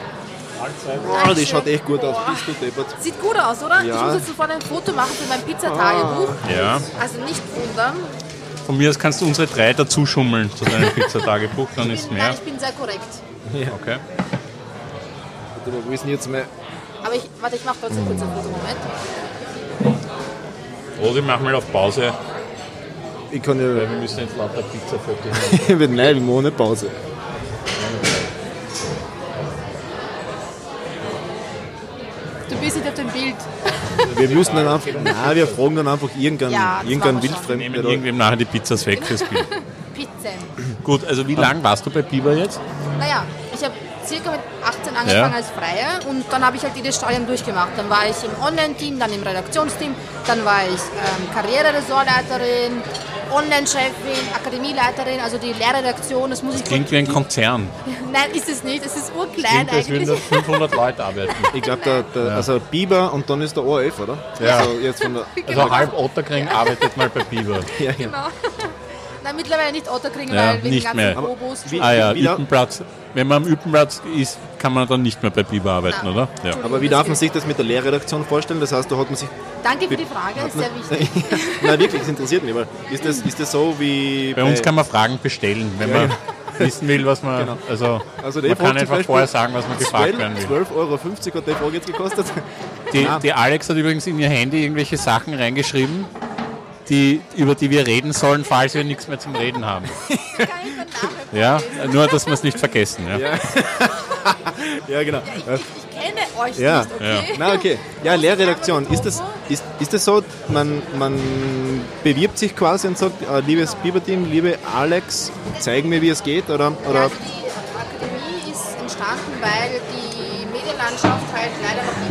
Oh, die schaut echt gut aus. Bist du deppert? Sieht gut aus, oder? Ja. Ich muss jetzt sofort ein Foto machen für mein Pizzatagebuch. Ja. Also nicht wundern. Von mir aus kannst du unsere drei dazu schummeln zu deinem Pizzatagebuch, dann Ich ist bin, mehr. nein, ich bin sehr korrekt. Okay. Warte mal, Wo ist denn jetzt mal? Aber ich, warte, ich mache trotzdem kurz ein Foto. Moment. Rosi, mach mal auf Pause, Ich kann ja. weil wir müssen jetzt lauter Pizzafotos machen. Nein, wir machen ohne Pause. Du bist nicht auf dem Bild. Wir müssen dann einfach. Nein, wir fragen dann einfach irgendeinen, Ja, irgendeinen wir. Wir Wildfremden. da- irgendwem nachher die Pizzas weg fürs Bild. Pizzen. Gut, also wie lange warst du bei Biber jetzt? Naja, ich habe circa mit 18 angefangen Ja. als Freie und dann habe ich halt jedes Stadium durchgemacht. Dann war ich im Online-Team, dann im Redaktionsteam, dann war ich ähm, Karriereressortleiterin, Online-Chefin, Akademieleiterin, also die Lehrredaktion, das muss ich Klingt wie ein Konzern. Nein, ist es nicht, es ist urklein Klingt, als würden eigentlich. da 500 Leute arbeiten. Ich glaube, der, der, also Biber und dann ist der ORF, oder? Ja. Also jetzt von der, Also halb Otterkring arbeitet mal bei Biber. ja, ja. Genau. Nein, mittlerweile nicht Otterkring, Ja, weil wegen nicht ganzen mehr. Aber Obos. wie- Ah ja, Wieder- Üppenplatz. Wenn man am Üppenplatz ist, kann man dann nicht mehr bei Biber arbeiten, Nein. oder? Ja. Aber wie darf man sich das mit der Lehrredaktion vorstellen? Das heißt, da hat man sich. Danke für die Frage, ist sehr wichtig. Nein, wirklich, das interessiert mich. Weil ist, das, ist das so wie. Bei uns kann man Fragen bestellen, wenn man wissen will, was man. Genau. Also, Also der man kann einfach Beispiel vorher sagen, was man gefragt werden 12,50 will. 12,50 Euro hat die Frage jetzt gekostet. Die, die Alex hat übrigens in ihr Handy irgendwelche Sachen reingeschrieben, die, über die wir reden sollen, falls wir nichts mehr zum Reden haben. Ja, nur, dass wir es nicht vergessen. Ja. Ja, genau. Ich, ich kenne euch Ja. nicht, okay? Na, okay. Ja, Lehrredaktion. Ist das, ist, ist das so, man, man bewirbt sich quasi und sagt, äh, liebes Biber-Team, liebe Alex, zeig mir, wie es geht? Oder, Ja, oder also die Akademie ist entstanden, weil die Medienlandschaft halt leider noch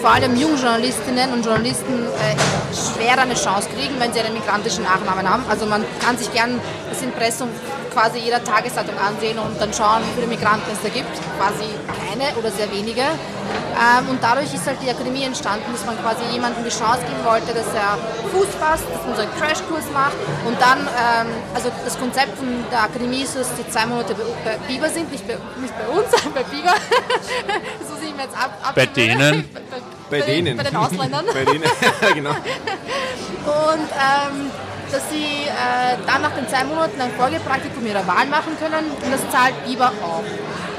vor allem Jungjournalistinnen und Journalisten äh, schwer eine Chance kriegen, wenn sie einen migrantischen Nachnamen haben. Also man kann sich gern das Impressum quasi jeder Tageszeitung ansehen und dann schauen, wie viele Migranten es da gibt. Quasi keine oder sehr wenige. Ähm, und dadurch ist halt die Akademie entstanden, dass man quasi jemandem die Chance geben wollte, dass er Fuß fasst, dass man so einen Crashkurs macht und dann, ähm, also das Konzept von der Akademie ist, dass die zwei Monate bei, bei Biber sind, nicht bei, nicht bei uns, aber bei Biber. muss ich wir jetzt ab, ab Bei denen? Bei denen. Bei den Ausländern. Bei denen, ja, genau. Und ähm, dass sie äh, dann nach den zwei Monaten ein Folgepraktikum ihrer Wahl machen können und das zahlt Biber auch.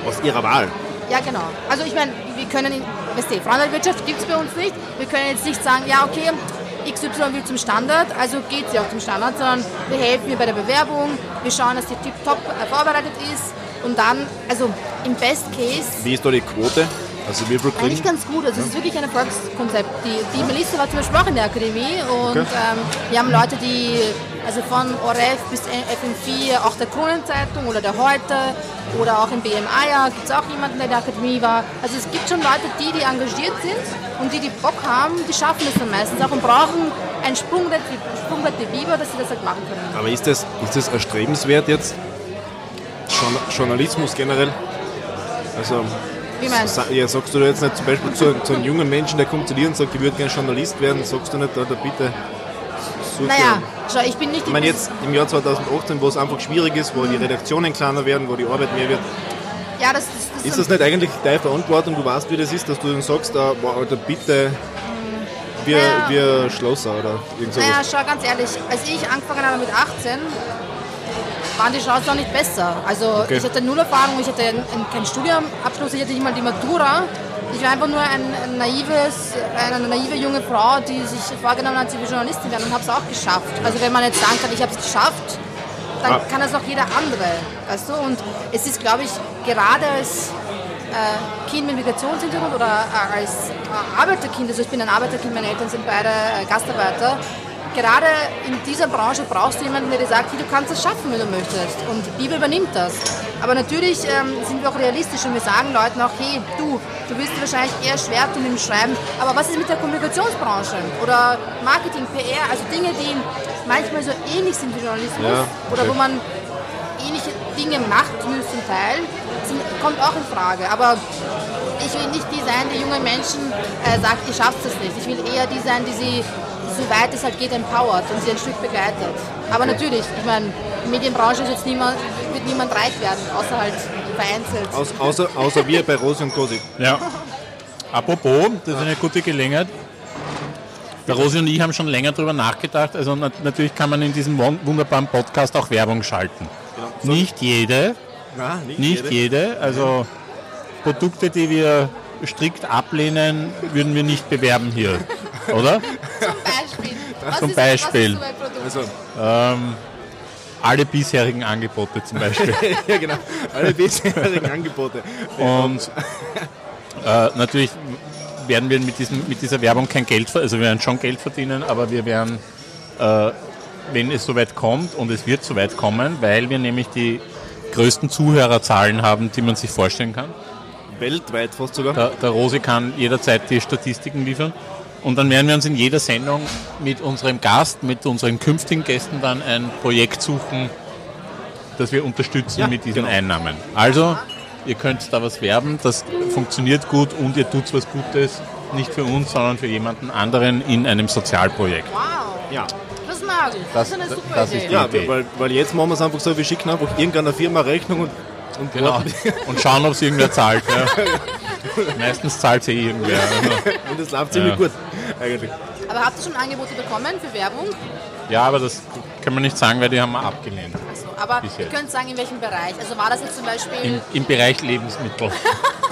Aus ihrer Wahl. Ja, genau. Also ich meine, wir können, in, weißt du, Frauenwirtschaft gibt es bei uns nicht. Wir können jetzt nicht sagen, ja okay, XY will zum Standard, also geht sie auch zum Standard, sondern wir helfen ihr bei der Bewerbung, wir schauen, dass die tiptop äh, vorbereitet ist und dann, also im Best Case Wie ist da die Quote? Also wie viel eigentlich ganz gut. Also es ist wirklich ein Erfolgskonzept. Die, die Melissa war zum Beispiel auch in der Akademie und Okay. ähm, wir haben Leute, die also von ORF bis FM4, auch der Kronenzeitung oder der Heute oder auch im BMA gibt es auch jemanden, der in der Akademie war. Also es gibt schon Leute, die, die engagiert sind und die, die Bock haben, die schaffen es dann meistens auch und brauchen ein Sprungbrett Sprungbrett wie Biber, dass sie das halt machen können. Aber ist das, ist das erstrebenswert jetzt? Journa- Journalismus generell? Also, Wie meinst du? ja, sagst du da jetzt nicht zum Beispiel zu, zu einem jungen Menschen, der kommt zu dir und sagt, ich würde gerne Journalist werden, sagst du nicht, da, da bitte Naja, schau, ich bin nicht Ich meine jetzt im Jahr 2018, wo es einfach schwierig ist, wo die Redaktionen kleiner werden, wo die Arbeit mehr wird, Ja, das, das, das ist das nicht eigentlich deine Verantwortung? Du weißt, wie das ist, dass du dann sagst, ah, boah, Alter, bitte, wir, Ja. wir Schlosser oder irgend sowas. Naja, schau ganz ehrlich, als ich angefangen habe mit 18, waren die Chancen noch nicht besser. Also Okay. ich hatte null Erfahrung, ich hatte ein, ein, keinen Studiumabschluss, ich hatte nicht mal die Matura. Ich war einfach nur ein, ein naives, eine naive junge Frau, die sich vorgenommen hat, sie will Journalistin werden und habe es auch geschafft. Also wenn man jetzt sagen kann, ich habe es geschafft, dann Ah. kann das auch jeder andere. Weißt du? Und es ist, glaube ich, gerade als äh, Kind mit Migrationshintergrund oder äh, als äh, Arbeiterkind, also ich bin ein Arbeiterkind, meine Eltern sind beide äh, Gastarbeiter, gerade in dieser Branche brauchst du jemanden, der dir sagt, hey, du kannst es schaffen, wenn du möchtest. Und Bibel übernimmt das. Aber natürlich ähm, sind wir auch realistisch und wir sagen Leuten auch, hey, du, du wirst dir wahrscheinlich eher schwer tun im Schreiben, aber was ist mit der Kommunikationsbranche oder Marketing, PR, also Dinge, die manchmal so ähnlich sind wie Journalismus Ja, oder okay. wo man ähnliche Dinge macht, zumindest zum Teil, sind, kommt auch in Frage. Aber ich will nicht die sein, die junge Menschen äh, sagt, ihr schafft es nicht. Ich will eher die sein, die sie, so weit es halt geht, empowert und sie ein Stück begleitet. Aber natürlich, ich meine, die Medienbranche ist jetzt niemand, wird niemand reich werden, außer halt vereinzelt. Aus, außer, außer wir bei Rosi und Kosi. Ja. Apropos, das ist eine gute Gelegenheit. Der Rosi und ich haben schon länger darüber nachgedacht. Also nat natürlich kann man in diesem wun- wunderbaren Podcast auch Werbung schalten. Genau. Nicht jede, Nein, nicht, nicht jede. jede. Also Produkte, die wir strikt ablehnen, würden wir nicht bewerben hier. Oder? Zum Beispiel. Was Zum ist, Beispiel. Was ist so? Also, Alle bisherigen Angebote zum Beispiel. ja genau, alle bisherigen Angebote. Und äh, natürlich werden wir mit, diesem, mit dieser Werbung kein Geld, ver- also wir werden schon Geld verdienen, aber wir werden, äh, wenn es soweit kommt, und es wird soweit kommen, weil wir nämlich die größten Zuhörerzahlen haben, die man sich vorstellen kann. Weltweit fast sogar. Der, der Rosi kann jederzeit die Statistiken liefern. Und dann werden wir uns in jeder Sendung mit unserem Gast, mit unseren künftigen Gästen dann ein Projekt suchen, das wir unterstützen Ja, mit diesen genau. Einnahmen. Also, ihr könnt da was werben, das funktioniert gut und ihr tut was Gutes, nicht für uns, sondern für jemanden anderen in einem Sozialprojekt. Wow, Ja. das mag ich. Das, Das- ist eine super das ist Idee. die- Ja, Idee. weil, weil jetzt machen wir es einfach so, wir schicken einfach irgendeiner Firma Rechnung und, und Genau. Und schauen, ob es irgendwer zahlt. Ja. Meistens zahlt sie irgendwer. und das läuft ziemlich Ja. gut eigentlich. Aber habt ihr schon Angebote bekommen für Werbung? Ja, aber das kann man nicht sagen, weil die haben wir abgelehnt. Also, aber ihr könnt sagen, in welchem Bereich. Also war das jetzt zum Beispiel... Im, im Bereich Lebensmittel.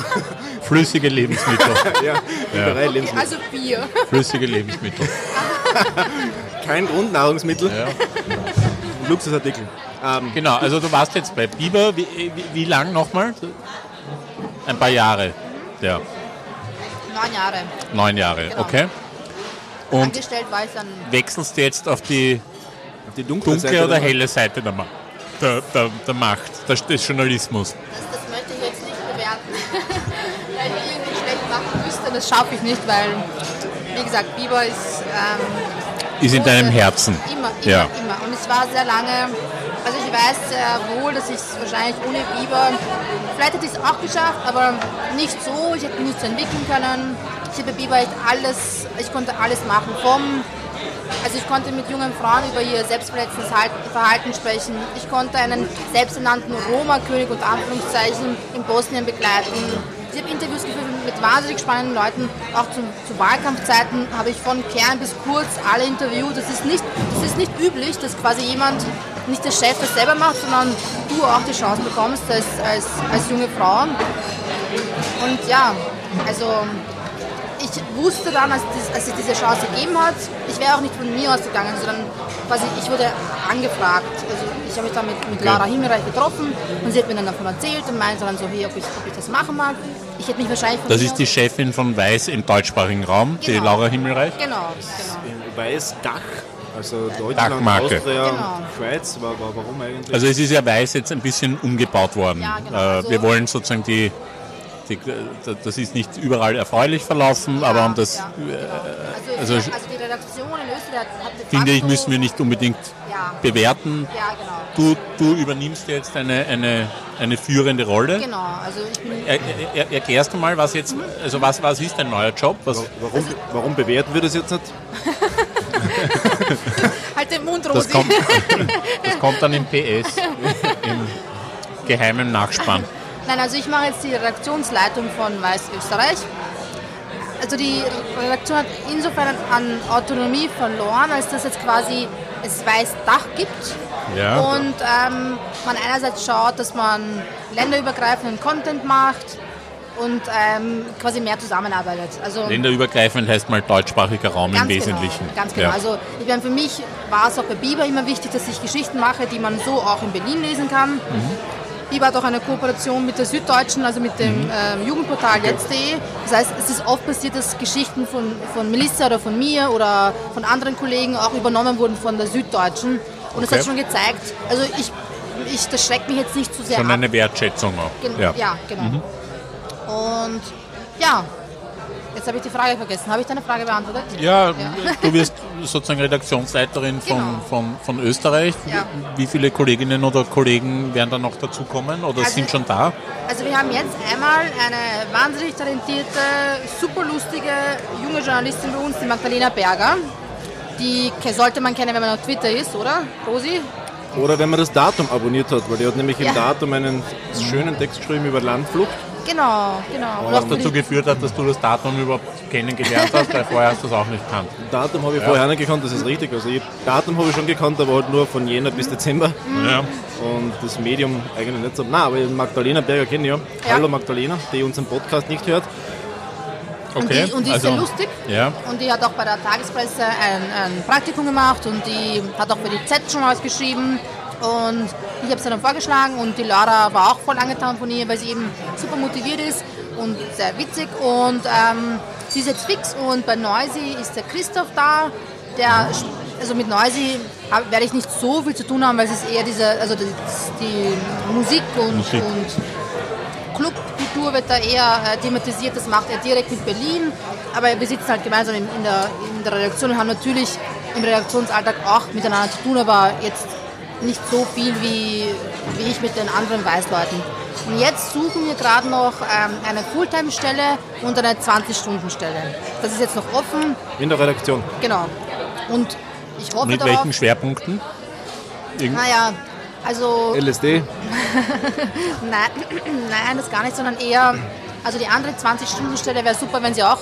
Flüssige Lebensmittel. Ja, im Ja. Bereich Okay, Lebensmittel. also Bier. Flüssige Lebensmittel. Kein Grundnahrungsmittel, Ja. Luxusartikel. Ähm, Genau, also du warst jetzt bei Biber. Wie, wie, wie lang nochmal? Ein paar Jahre. Ja, Neun Jahre. neun Jahre. Genau. Okay. Und Angestellt war ich dann... wechselst du jetzt auf die auf die dunkle, dunkle Seite oder der- helle Seite der, Ma der, der, der Macht, des, des Journalismus? Das, das möchte ich jetzt nicht bewerten. weil ich irgendwie schlecht machen müsste. Das schaffe ich nicht, weil, wie gesagt, Biber ist... Ähm, Ist in deinem Herzen. Immer, immer, Ja. immer. Und es war sehr lange... Also ich weiß sehr wohl, dass ich es wahrscheinlich ohne Biber... Vielleicht hätte ich es auch geschafft, aber nicht so. Ich hätte mich nicht so entwickeln können. Ich habe Biber echt alles... Ich konnte alles machen. Vom also ich konnte mit jungen Frauen über ihr selbstverletzendes Halt- Verhalten sprechen. Ich konnte einen selbsternannten Roma-König unter Anführungszeichen in Bosnien begleiten. Ich habe Interviews geführt mit wahnsinnig spannenden Leuten. Auch zu, zu Wahlkampfzeiten habe ich von Kern bis Kurz alle interviewt. Das ist, nicht, das ist nicht üblich, dass quasi jemand, nicht der Chef das selber macht, sondern du auch die Chance bekommst als, als, als junge Frau. Und ja, also ich wusste dann, als, dies- als es diese Chance gegeben hat, ich wäre auch nicht von mir ausgegangen, sondern quasi ich wurde angefragt. Also ich habe mich dann mit, mit Laura Himmelreich getroffen und sie hat mir dann davon erzählt und meinte dann so, hey, ob ich, ob ich das machen mag. Ich hätte mich wahrscheinlich von Das ist die Chefin von Weiß im deutschsprachigen Raum, die Genau. Laura Himmelreich. Genau, genau. Weiß Dach, also Deutschland, Dachmarke. Austria, Genau. Schweiz. Wa- wa- Warum eigentlich? Also es ist ja Weiß jetzt ein bisschen umgebaut worden. Ja, genau. äh, Also- wir wollen sozusagen die, die, das ist nicht überall erfreulich verlaufen, aber um das ja. äh, Also, also- also die Redaktion in Österreich hat de finde ich, müssen wir nicht unbedingt Ja. bewerten. Ja, genau. Du, du übernimmst jetzt eine, eine, eine führende Rolle. Genau, also ich bin Er, er, erklärst du mal, was jetzt, also was, was ist dein neuer Job? Was, Warum, warum bewerten wir das jetzt nicht? halt den Mund, das, Rosi. kommt, das kommt dann im PS, im geheimen Nachspann. Nein, also ich mache jetzt die Redaktionsleitung von Weiß Österreich. Also die Redaktion hat insofern an Autonomie verloren, als dass es quasi es Weiß Dach gibt. Ja. Und ähm, man einerseits schaut, dass man länderübergreifenden Content macht und ähm, quasi mehr zusammenarbeitet. Also Länderübergreifend heißt mal deutschsprachiger Raum im Ganz Wesentlichen. Genau, ganz genau. Ja. Also ich meine, für mich war es auch bei Biber immer wichtig, dass ich Geschichten mache, die man so auch in Berlin lesen kann. Mhm. Biber hat auch eine Kooperation mit der Süddeutschen, also mit dem Mhm. ähm, Jugendportal jetzt.de. Das heißt, es ist oft passiert, dass Geschichten von, von Melissa oder von mir oder von anderen Kollegen auch übernommen wurden von der Süddeutschen. Und Okay. hat schon gezeigt, also ich, ich, das schreckt mich jetzt nicht zu sehr Schon ab. eine Wertschätzung auch. Gen Ja. ja. genau. Und ja, jetzt habe ich die Frage vergessen. Habe ich deine Frage beantwortet? Ja, du wirst sozusagen Redaktionsleiterin von, Genau. von, von Österreich. Ja. Wie viele Kolleginnen oder Kollegen werden da noch dazukommen oder Also- sind schon da? Also wir haben jetzt einmal eine wahnsinnig talentierte, super lustige junge Journalistin bei uns, die Magdalena Berger. Die sollte man kennen, wenn man auf Twitter ist, oder? Rosi? Oder wenn man das Datum abonniert hat, weil die hat nämlich Ja. im Datum einen schönen Text geschrieben über Landflucht. Genau, genau. Und Was dazu geführt hat, dass du das Datum überhaupt kennengelernt hast, weil vorher hast du es auch nicht gekannt. Datum habe ich vorher auch nicht gekannt, das ist richtig. Also ich, Datum habe ich schon gekannt, aber halt nur von Jänner bis Dezember. Ja. Und das Medium eigentlich nicht so. Nein, aber Magdalena Berger kenne ich ja. Ja. Hallo Magdalena, die unseren Podcast nicht hört. Und Okay. die, und die ist also, sehr lustig. Ja. Und die hat auch bei der Tagespresse ein, ein Praktikum gemacht und die hat auch für die Z schon was geschrieben. Und ich habe sie dann vorgeschlagen und die Laura war auch voll angetan von ihr, weil sie eben super motiviert ist und sehr witzig. Und ähm, sie ist jetzt fix und bei Noisy ist der Christoph da. Der, also mit Noisy hab- werde ich nicht so viel zu tun haben, weil es ist eher diese, also die, die Musik und, Musik. und Clubkultur wird da eher äh, thematisiert, das macht er direkt mit Berlin. Aber wir sitzen halt gemeinsam in, in, der, in der Redaktion und haben natürlich im Redaktionsalltag auch miteinander zu tun, aber jetzt nicht so viel wie, wie ich mit den anderen Weißleuten. Und jetzt suchen wir gerade noch ähm, eine Fulltime-Stelle und eine 20-Stunden-Stelle. Das ist jetzt noch offen, In der Redaktion. genau. Und ich hoffe Mit darauf, welchen Schwerpunkten? Irgend- naja, also LSD. Nein, nein, das gar nicht, sondern eher, also die andere 20-Stunden-Stelle wäre super, wenn sie auch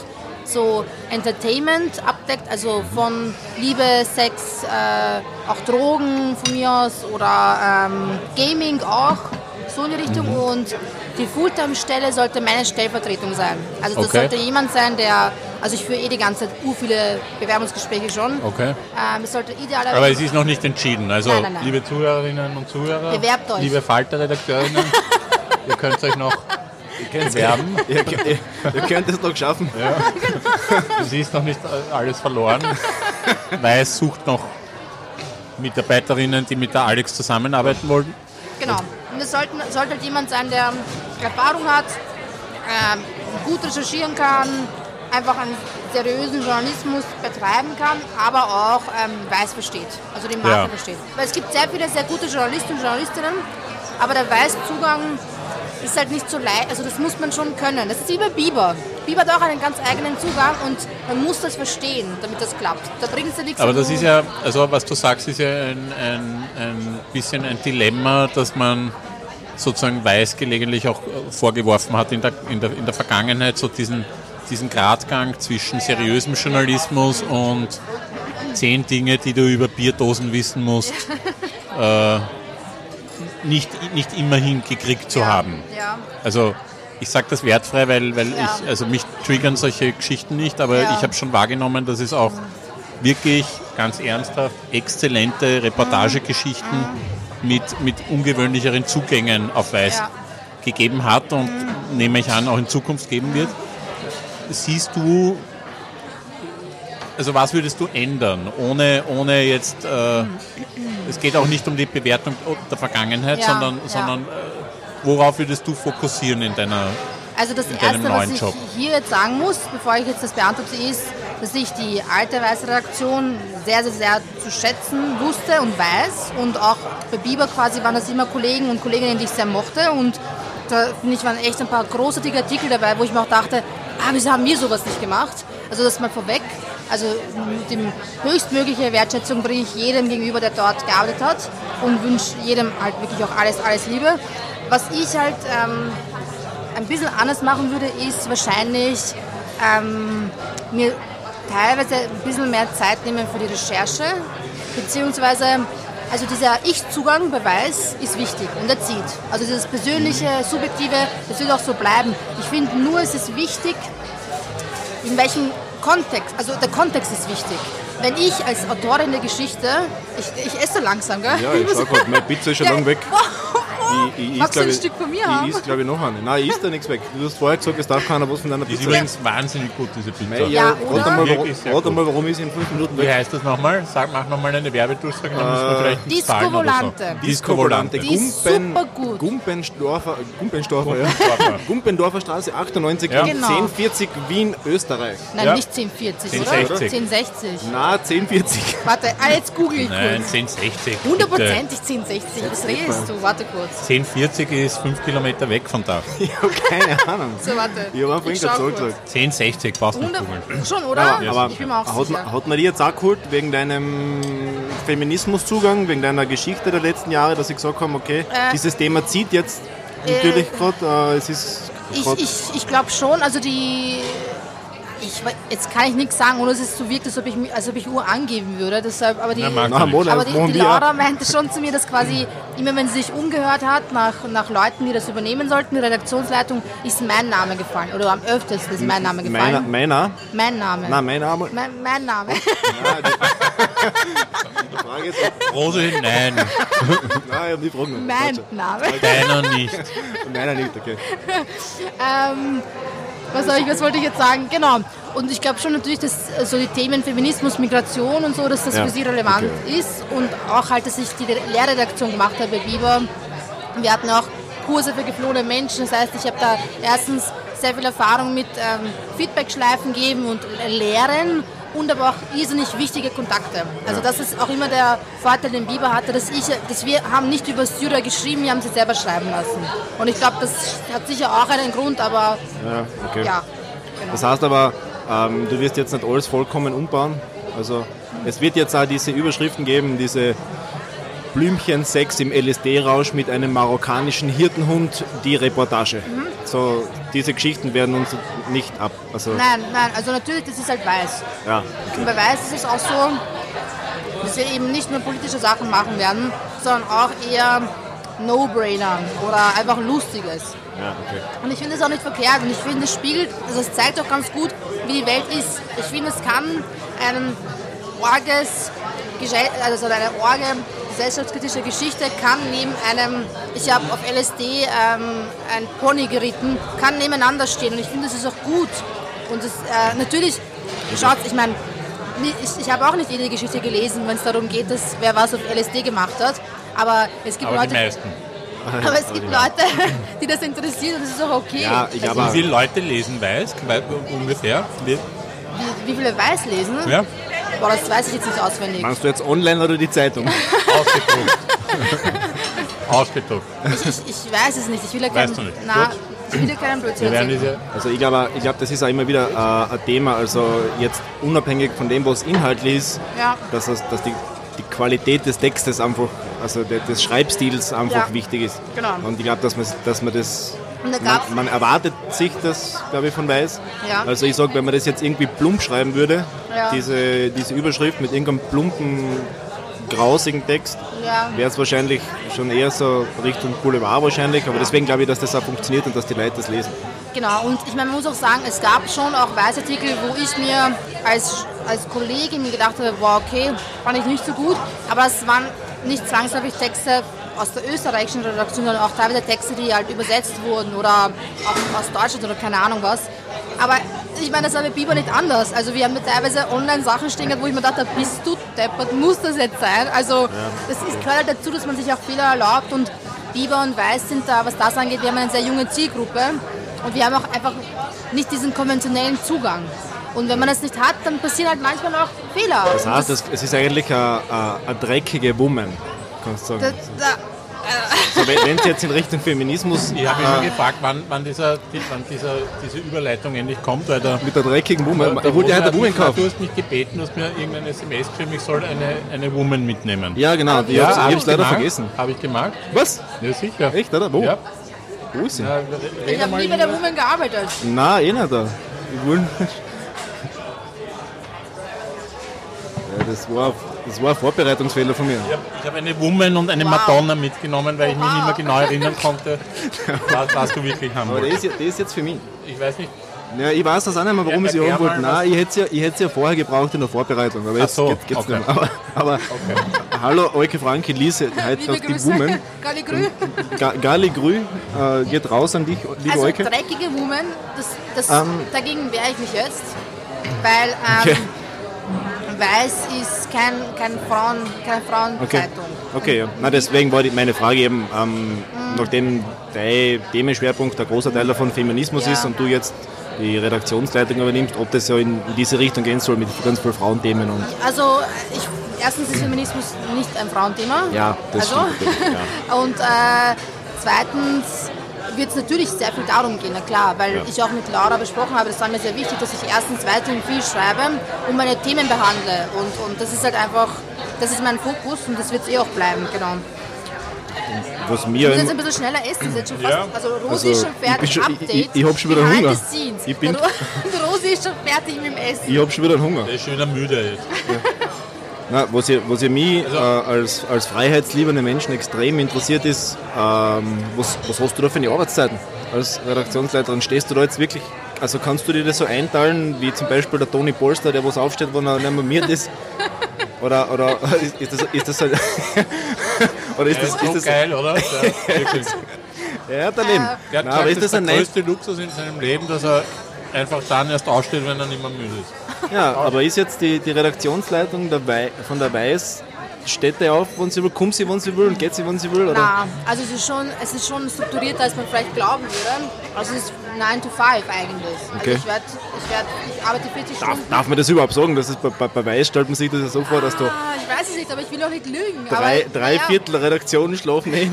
so Entertainment abdeckt, also von Liebe, Sex, äh, auch Drogen von mir aus oder ähm, Gaming auch, so in die Richtung. Mhm. Und die Fulltime-Stelle sollte meine Stellvertretung sein. Also das Okay. sollte jemand sein, der, also ich führe eh die ganze Zeit u viele Bewerbungsgespräche schon. Okay. Ähm, es sollte idealerweise... Aber es ist noch nicht entschieden. Also, Nein, nein, nein. liebe Zuhörerinnen und Zuhörer, Bewerbt euch. liebe Falter-Redakteurinnen, ihr könnt euch noch bewerben. Ihr, ihr, ihr könnt es noch schaffen. Es ist noch nicht alles verloren. Weiß sucht noch Mitarbeiterinnen, die mit der Alex zusammenarbeiten wollen. Genau. Und es sollten, sollte halt jemand sein, der Erfahrung hat, ähm, gut recherchieren kann, einfach einen seriösen Journalismus betreiben kann, aber auch ähm, weiß versteht, also die Marke Ja. versteht. Weil es gibt sehr viele sehr gute Journalisten und Journalistinnen, aber der Weißzugang ist halt nicht so leicht, also das muss man schon können. Das ist wie bei Biber. Biber hat auch einen ganz eigenen Zugang und man muss das verstehen, damit das klappt. Da bringt es ja nichts. Aber das ist ja, also was du sagst, ist ja ein, ein, ein bisschen ein Dilemma, dass man sozusagen Weiß gelegentlich auch vorgeworfen hat in der, in der, in der Vergangenheit, so diesen, diesen Gratgang zwischen seriösem Journalismus und zehn Dinge, die du über Bierdosen wissen musst, äh, nicht, nicht immer hingekriegt zu haben. Ja. Also ich sage das wertfrei, weil, weil Ja. ich, also mich triggern solche Geschichten nicht, aber Ja. ich habe schon wahrgenommen, dass es auch wirklich ganz ernsthaft exzellente Reportagegeschichten mit, mit ungewöhnlicheren Zugängen auf Weiß Ja. gegeben hat und nehme ich an, auch in Zukunft geben wird. Siehst du, also was würdest du ändern, ohne, ohne jetzt, äh, es geht auch nicht um die Bewertung der Vergangenheit, Ja, sondern, ja. sondern äh, worauf würdest du fokussieren in deiner, Also das Erste, was neuen ich Job? hier jetzt sagen muss, bevor ich jetzt das beantworte, ist, dass ich die alte Weißredaktion sehr, sehr, sehr zu schätzen wusste und weiß. Und auch bei Biber quasi waren das immer Kollegen und Kolleginnen, die ich sehr mochte. Und da finde ich, waren echt ein paar großartige Artikel dabei, wo ich mir auch dachte, ah, wieso haben wir sowas nicht gemacht? Also das mal vorweg. Also dem höchstmögliche Wertschätzung bringe ich jedem gegenüber, der dort gearbeitet hat und wünsche jedem halt wirklich auch alles, alles Liebe. Was ich halt ähm, ein bisschen anders machen würde, ist wahrscheinlich ähm, mir teilweise ein bisschen mehr Zeit nehmen für die Recherche, beziehungsweise also dieser Ich-Zugang bei Weiß ist wichtig und er zieht. Also dieses persönliche, subjektive, das wird auch so bleiben. Ich finde nur, es ist wichtig, in welchem Kontext, also der Kontext ist wichtig. Wenn ich als Autorin der Geschichte, ich, ich esse langsam, gell? Ja, ich schau gerade, meine Pizza ist schon Ja. lang weg. Ich, ich, Magst du ein ich- Stück von mir Ich haben? isst, glaube ich, noch eine. Nein, ich isst da nichts weg. Du hast vorher gesagt, es darf keiner was von deiner die ist Pizza übrigens wahnsinnig gut, diese Pizza. Mei, Ja, ja, oder? rat einmal, warum, ist sie in fünf Minuten Wie weg? heißt das nochmal? Sag, mach nochmal eine Werbedurchsage, dann müssen wir vielleicht ins Disco Zahlen oder so. Volante. Disco Volante. Die ist super gut. Gumpendorfer, Gumpendorfer, ja. Gumpendorfer. Gumpendorfer Straße 98 Ja. Genau. 1040 Wien, Österreich. Nein, Ja. nicht 1040, 1060. oder? 1060. Na, 1040. Warte, ah, jetzt google ich Nein, kurz. 1060. Hundertprozentig 1060. Was redest du? Warte kurz. 1040 ist 5 Kilometer weg von da. Ich habe keine Ahnung. So, warte. Ich habe Ich schau Zahl kurz. gesagt. 1060 brauchst du nicht 100, googeln. schon, oder? Ja, aber ich bin mir auch hat, sicher. hat man die jetzt auch geholt wegen deinem Feminismuszugang, wegen deiner Geschichte der letzten Jahre, dass sie gesagt haben, okay, Äh, dieses Thema zieht jetzt natürlich gerade, äh, es ist Ich, ich, ich glaube schon, also die. Ich, jetzt kann ich nichts sagen, ohne dass es so wirkt, als ob ich, als ob ich Uhr angeben würde. Deshalb, aber die, Na, aber die, die. Laura meinte schon zu mir, dass quasi immer, wenn sie sich umgehört hat nach, nach Leuten, die das übernehmen sollten, die Redaktionsleitung, ist mein Name gefallen. Oder am öftesten ist mein Name gefallen. meiner? mein Name. Nein, meiner einmal. Mein, mein Name. Die Frage ist, Rose, nein, nein, ich habe die Frage mein Warte. Name. deiner nicht. Meiner nicht, okay. Ähm, was, ich, was wollte ich jetzt sagen? Genau. Und ich glaube schon natürlich, dass äh, so die Themen Feminismus, Migration und so, dass das Ja, für sie relevant okay. ist. Und auch halt, dass ich die Lehrredaktion gemacht habe bei Biber. Wir hatten auch Kurse für geflohene Menschen. Das heißt, ich habe da erstens sehr viel Erfahrung mit ähm, Feedbackschleifen geben und Lehren und aber auch irrsinnig wichtige Kontakte. Also das ist auch immer der Vorteil, den Biber hatte, dass, ich, dass wir haben nicht über Syrer geschrieben, wir haben sie selber schreiben lassen. Und ich glaube, das hat sicher auch einen Grund, aber Ja, okay. ja. Das heißt aber, ähm, du wirst jetzt nicht alles vollkommen umbauen. Also es wird jetzt auch diese Überschriften geben, diese Blümchen-Sex im LSD-Rausch mit einem marokkanischen Hirtenhund, die Reportage. Mhm. So, diese Geschichten werden uns nicht ab. Also, Nein, nein, also natürlich, das ist halt weiß. ja. Und bei Weiß ist es auch so, dass wir eben nicht nur politische Sachen machen werden, sondern auch eher No-Brainer oder einfach Lustiges. ja okay. Und ich finde es auch nicht verkehrt und ich finde, es spiegelt, also es zeigt auch ganz gut, wie die Welt ist. Ich finde, es kann ein orges, also eine orge gesellschaftskritische Geschichte kann neben einem, ich habe auf LSD ähm, ein Pony geritten, kann nebeneinander stehen und ich finde, das ist auch gut. Und es, äh, natürlich, schaut, ich meine, ich, ich habe auch nicht jede Geschichte gelesen, wenn es darum geht, dass wer was auf LSD gemacht hat. Aber es gibt Aber die Leute, meisten. aber es gibt Leute, die das interessiert und das ist auch okay. Ja, ich Also, Wie viele Leute lesen weiß? Weil- Ungefähr. Wie? Wie, wie viele Weiß lesen? Ja? Boah, das weiß ich jetzt nicht auswendig. Meinst du jetzt online oder die Zeitung? Ausgedruckt. Ausgedruckt. Ich, ich, ich weiß es nicht. Ich will ja keinen, Weißt du nicht? Na, ich will ja keinen Blödsinn Wir werden erzählen. diese Also ich glaube, ich glaube, das ist auch immer wieder äh, ein Thema, also jetzt unabhängig von dem, was inhaltlich ist, Ja. dass, es, dass die, die Qualität des Textes einfach also de- des Schreibstils einfach Ja. wichtig ist. Genau. Und ich glaube, dass man, dass man das, man, man erwartet sich das, glaube ich, von Weiß. Ja. Also ich sage, wenn man das jetzt irgendwie plump schreiben würde, Ja. diese, diese Überschrift mit irgendeinem plumpen, grausigen Text, Ja. wäre es wahrscheinlich schon eher so Richtung Boulevard wahrscheinlich, aber deswegen glaube ich, dass das auch funktioniert und dass die Leute das lesen. Genau, und ich meine, man muss auch sagen, es gab schon auch Weißartikel, wo ich mir als, als Kollegin gedacht habe, wow, okay, fand ich nicht so gut, aber es waren nicht zwangsläufig Texte aus der österreichischen Redaktion, sondern auch teilweise Texte, die halt übersetzt wurden oder auch aus Deutschland oder keine Ahnung was. Aber ich meine, das war bei Biber nicht anders. Also wir haben da teilweise online Sachen stehen, gehabt, wo ich mir dachte, bist du deppert, muss das jetzt sein? Also das ist, gehört halt dazu, dass man sich auch Fehler erlaubt und Biber und Weiß sind da, was das angeht, wir haben eine sehr junge Zielgruppe und wir haben auch einfach nicht diesen konventionellen Zugang. Und wenn man das nicht hat, dann passieren halt manchmal auch Fehler. Das heißt, es, es ist eigentlich eine dreckige Woman, kannst du Da, sagen. da, So, wenn es jetzt in Richtung Feminismus Ich habe mich schon gefragt, wann, wann, dieser, die- wann dieser, diese Überleitung endlich kommt, weil der, mit der dreckigen Woman, der ich wollte ja eine Woman mich- Du kaufen. hast mich gebeten, du hast mir irgendeine SMS geschrieben, ich soll eine, eine Woman mitnehmen. Ja, genau, die ja ich habe es leider gemacht. vergessen. Habe ich gemacht? Was? Ja, sicher. Echt, oder? Wo? Ja. Wo ist sie? Ja, ich habe nie bei der Woman gearbeitet. Nein, eh nicht da. Ich wollte. Ja, das, war, das war ein Vorbereitungsfehler von mir. Ich habe hab eine Woman und eine Wow. Madonna mitgenommen, weil ich mich Wow. nicht mehr genau erinnern konnte, was, was du wirklich haben Aber der wolltest. ist, jetzt für mich. Ich weiß nicht, Ja, ich weiß das auch nicht mehr, warum Ja, ich sie haben wollte. Nein, ich hätte sie ja, sie ja vorher gebraucht in der Vorbereitung. Aber jetzt so, geht, geht's okay. nicht mehr. Aber, aber hallo, Euke Franke, Lise, heute noch die. Woman. Gali Grü. Ga- Gali Grü äh, geht raus an dich, liebe Also Euke. dreckige Woman, das, das, Ähm. dagegen wehre ich mich jetzt, weil ähm, Okay. Weiß ist kein, kein Frauen, keine Okay, Frauenzeitung. okay ja. Na, deswegen war meine Frage eben, ähm, nachdem dein Themenschwerpunkt der großer Teil davon Feminismus Ja. ist und du jetzt die Redaktionsleitung übernimmst, ob das ja in, in diese Richtung gehen soll mit ganz vielen Frauenthemen und Also ich, erstens ist Feminismus nicht ein Frauenthema. Ja, das also, stimmt, ja. Und äh, zweitens wird es natürlich sehr viel darum gehen, na klar, weil Ja. ich auch mit Laura besprochen habe, das war mir sehr wichtig, dass ich erstens weiterhin viel schreibe und meine Themen behandle. Und, und das ist halt einfach, das ist mein Fokus und das wird es eh auch bleiben, genau. was Ich mir muss jetzt ein bisschen schneller essen, ist jetzt schon fast, Ja. also Rosi Also, ist schon ich bin fertig, schon- ich- Update. ich- ich hab schon wieder Hunger. Ich bin- Rosi ist schon fertig mit dem Essen. ich habe schon wieder einen Hunger. der ist schon wieder müde jetzt. Na, was ja, was ja mich Also- äh, als, als freiheitsliebende Menschen extrem interessiert ist, ähm, was, was hast du da für eine Arbeitszeiten? Als Redaktionsleiterin stehst du da jetzt wirklich, also kannst du dir das so einteilen, wie zum Beispiel der Toni Polster, der was aufsteht, wenn er normiert ist? Oder, oder ist, ist das, ist das halt, oder ist Der das, ist so ist das, geil, oder? Der, ja, daneben. Der hat Nein, aber gesagt, ist das das der größte Luxus in seinem Leben, dass er einfach dann erst aussteht, wenn er nicht mehr müde ist. Ja, aber ist jetzt die, die Redaktionsleitung der Wei, von der Weiß, steht der auf, wenn sie will, kommt sie, wenn sie will und geht sie, wenn sie will? Oder? Na, also es ist schon, es ist schon strukturierter, als man vielleicht glauben würde. Also es ist 9 to 5 eigentlich. Okay. Also ich werde, ich werde, ich arbeite 40 Darf, Stunden. darf man das überhaupt sagen? Das ist bei, bei, bei Weiß stellt man sich das ja so vor, dass du Ah, ich weiß es nicht, aber ich will auch nicht lügen. drei, aber, drei naja. Viertel Redaktionen schlafen eh. Ja,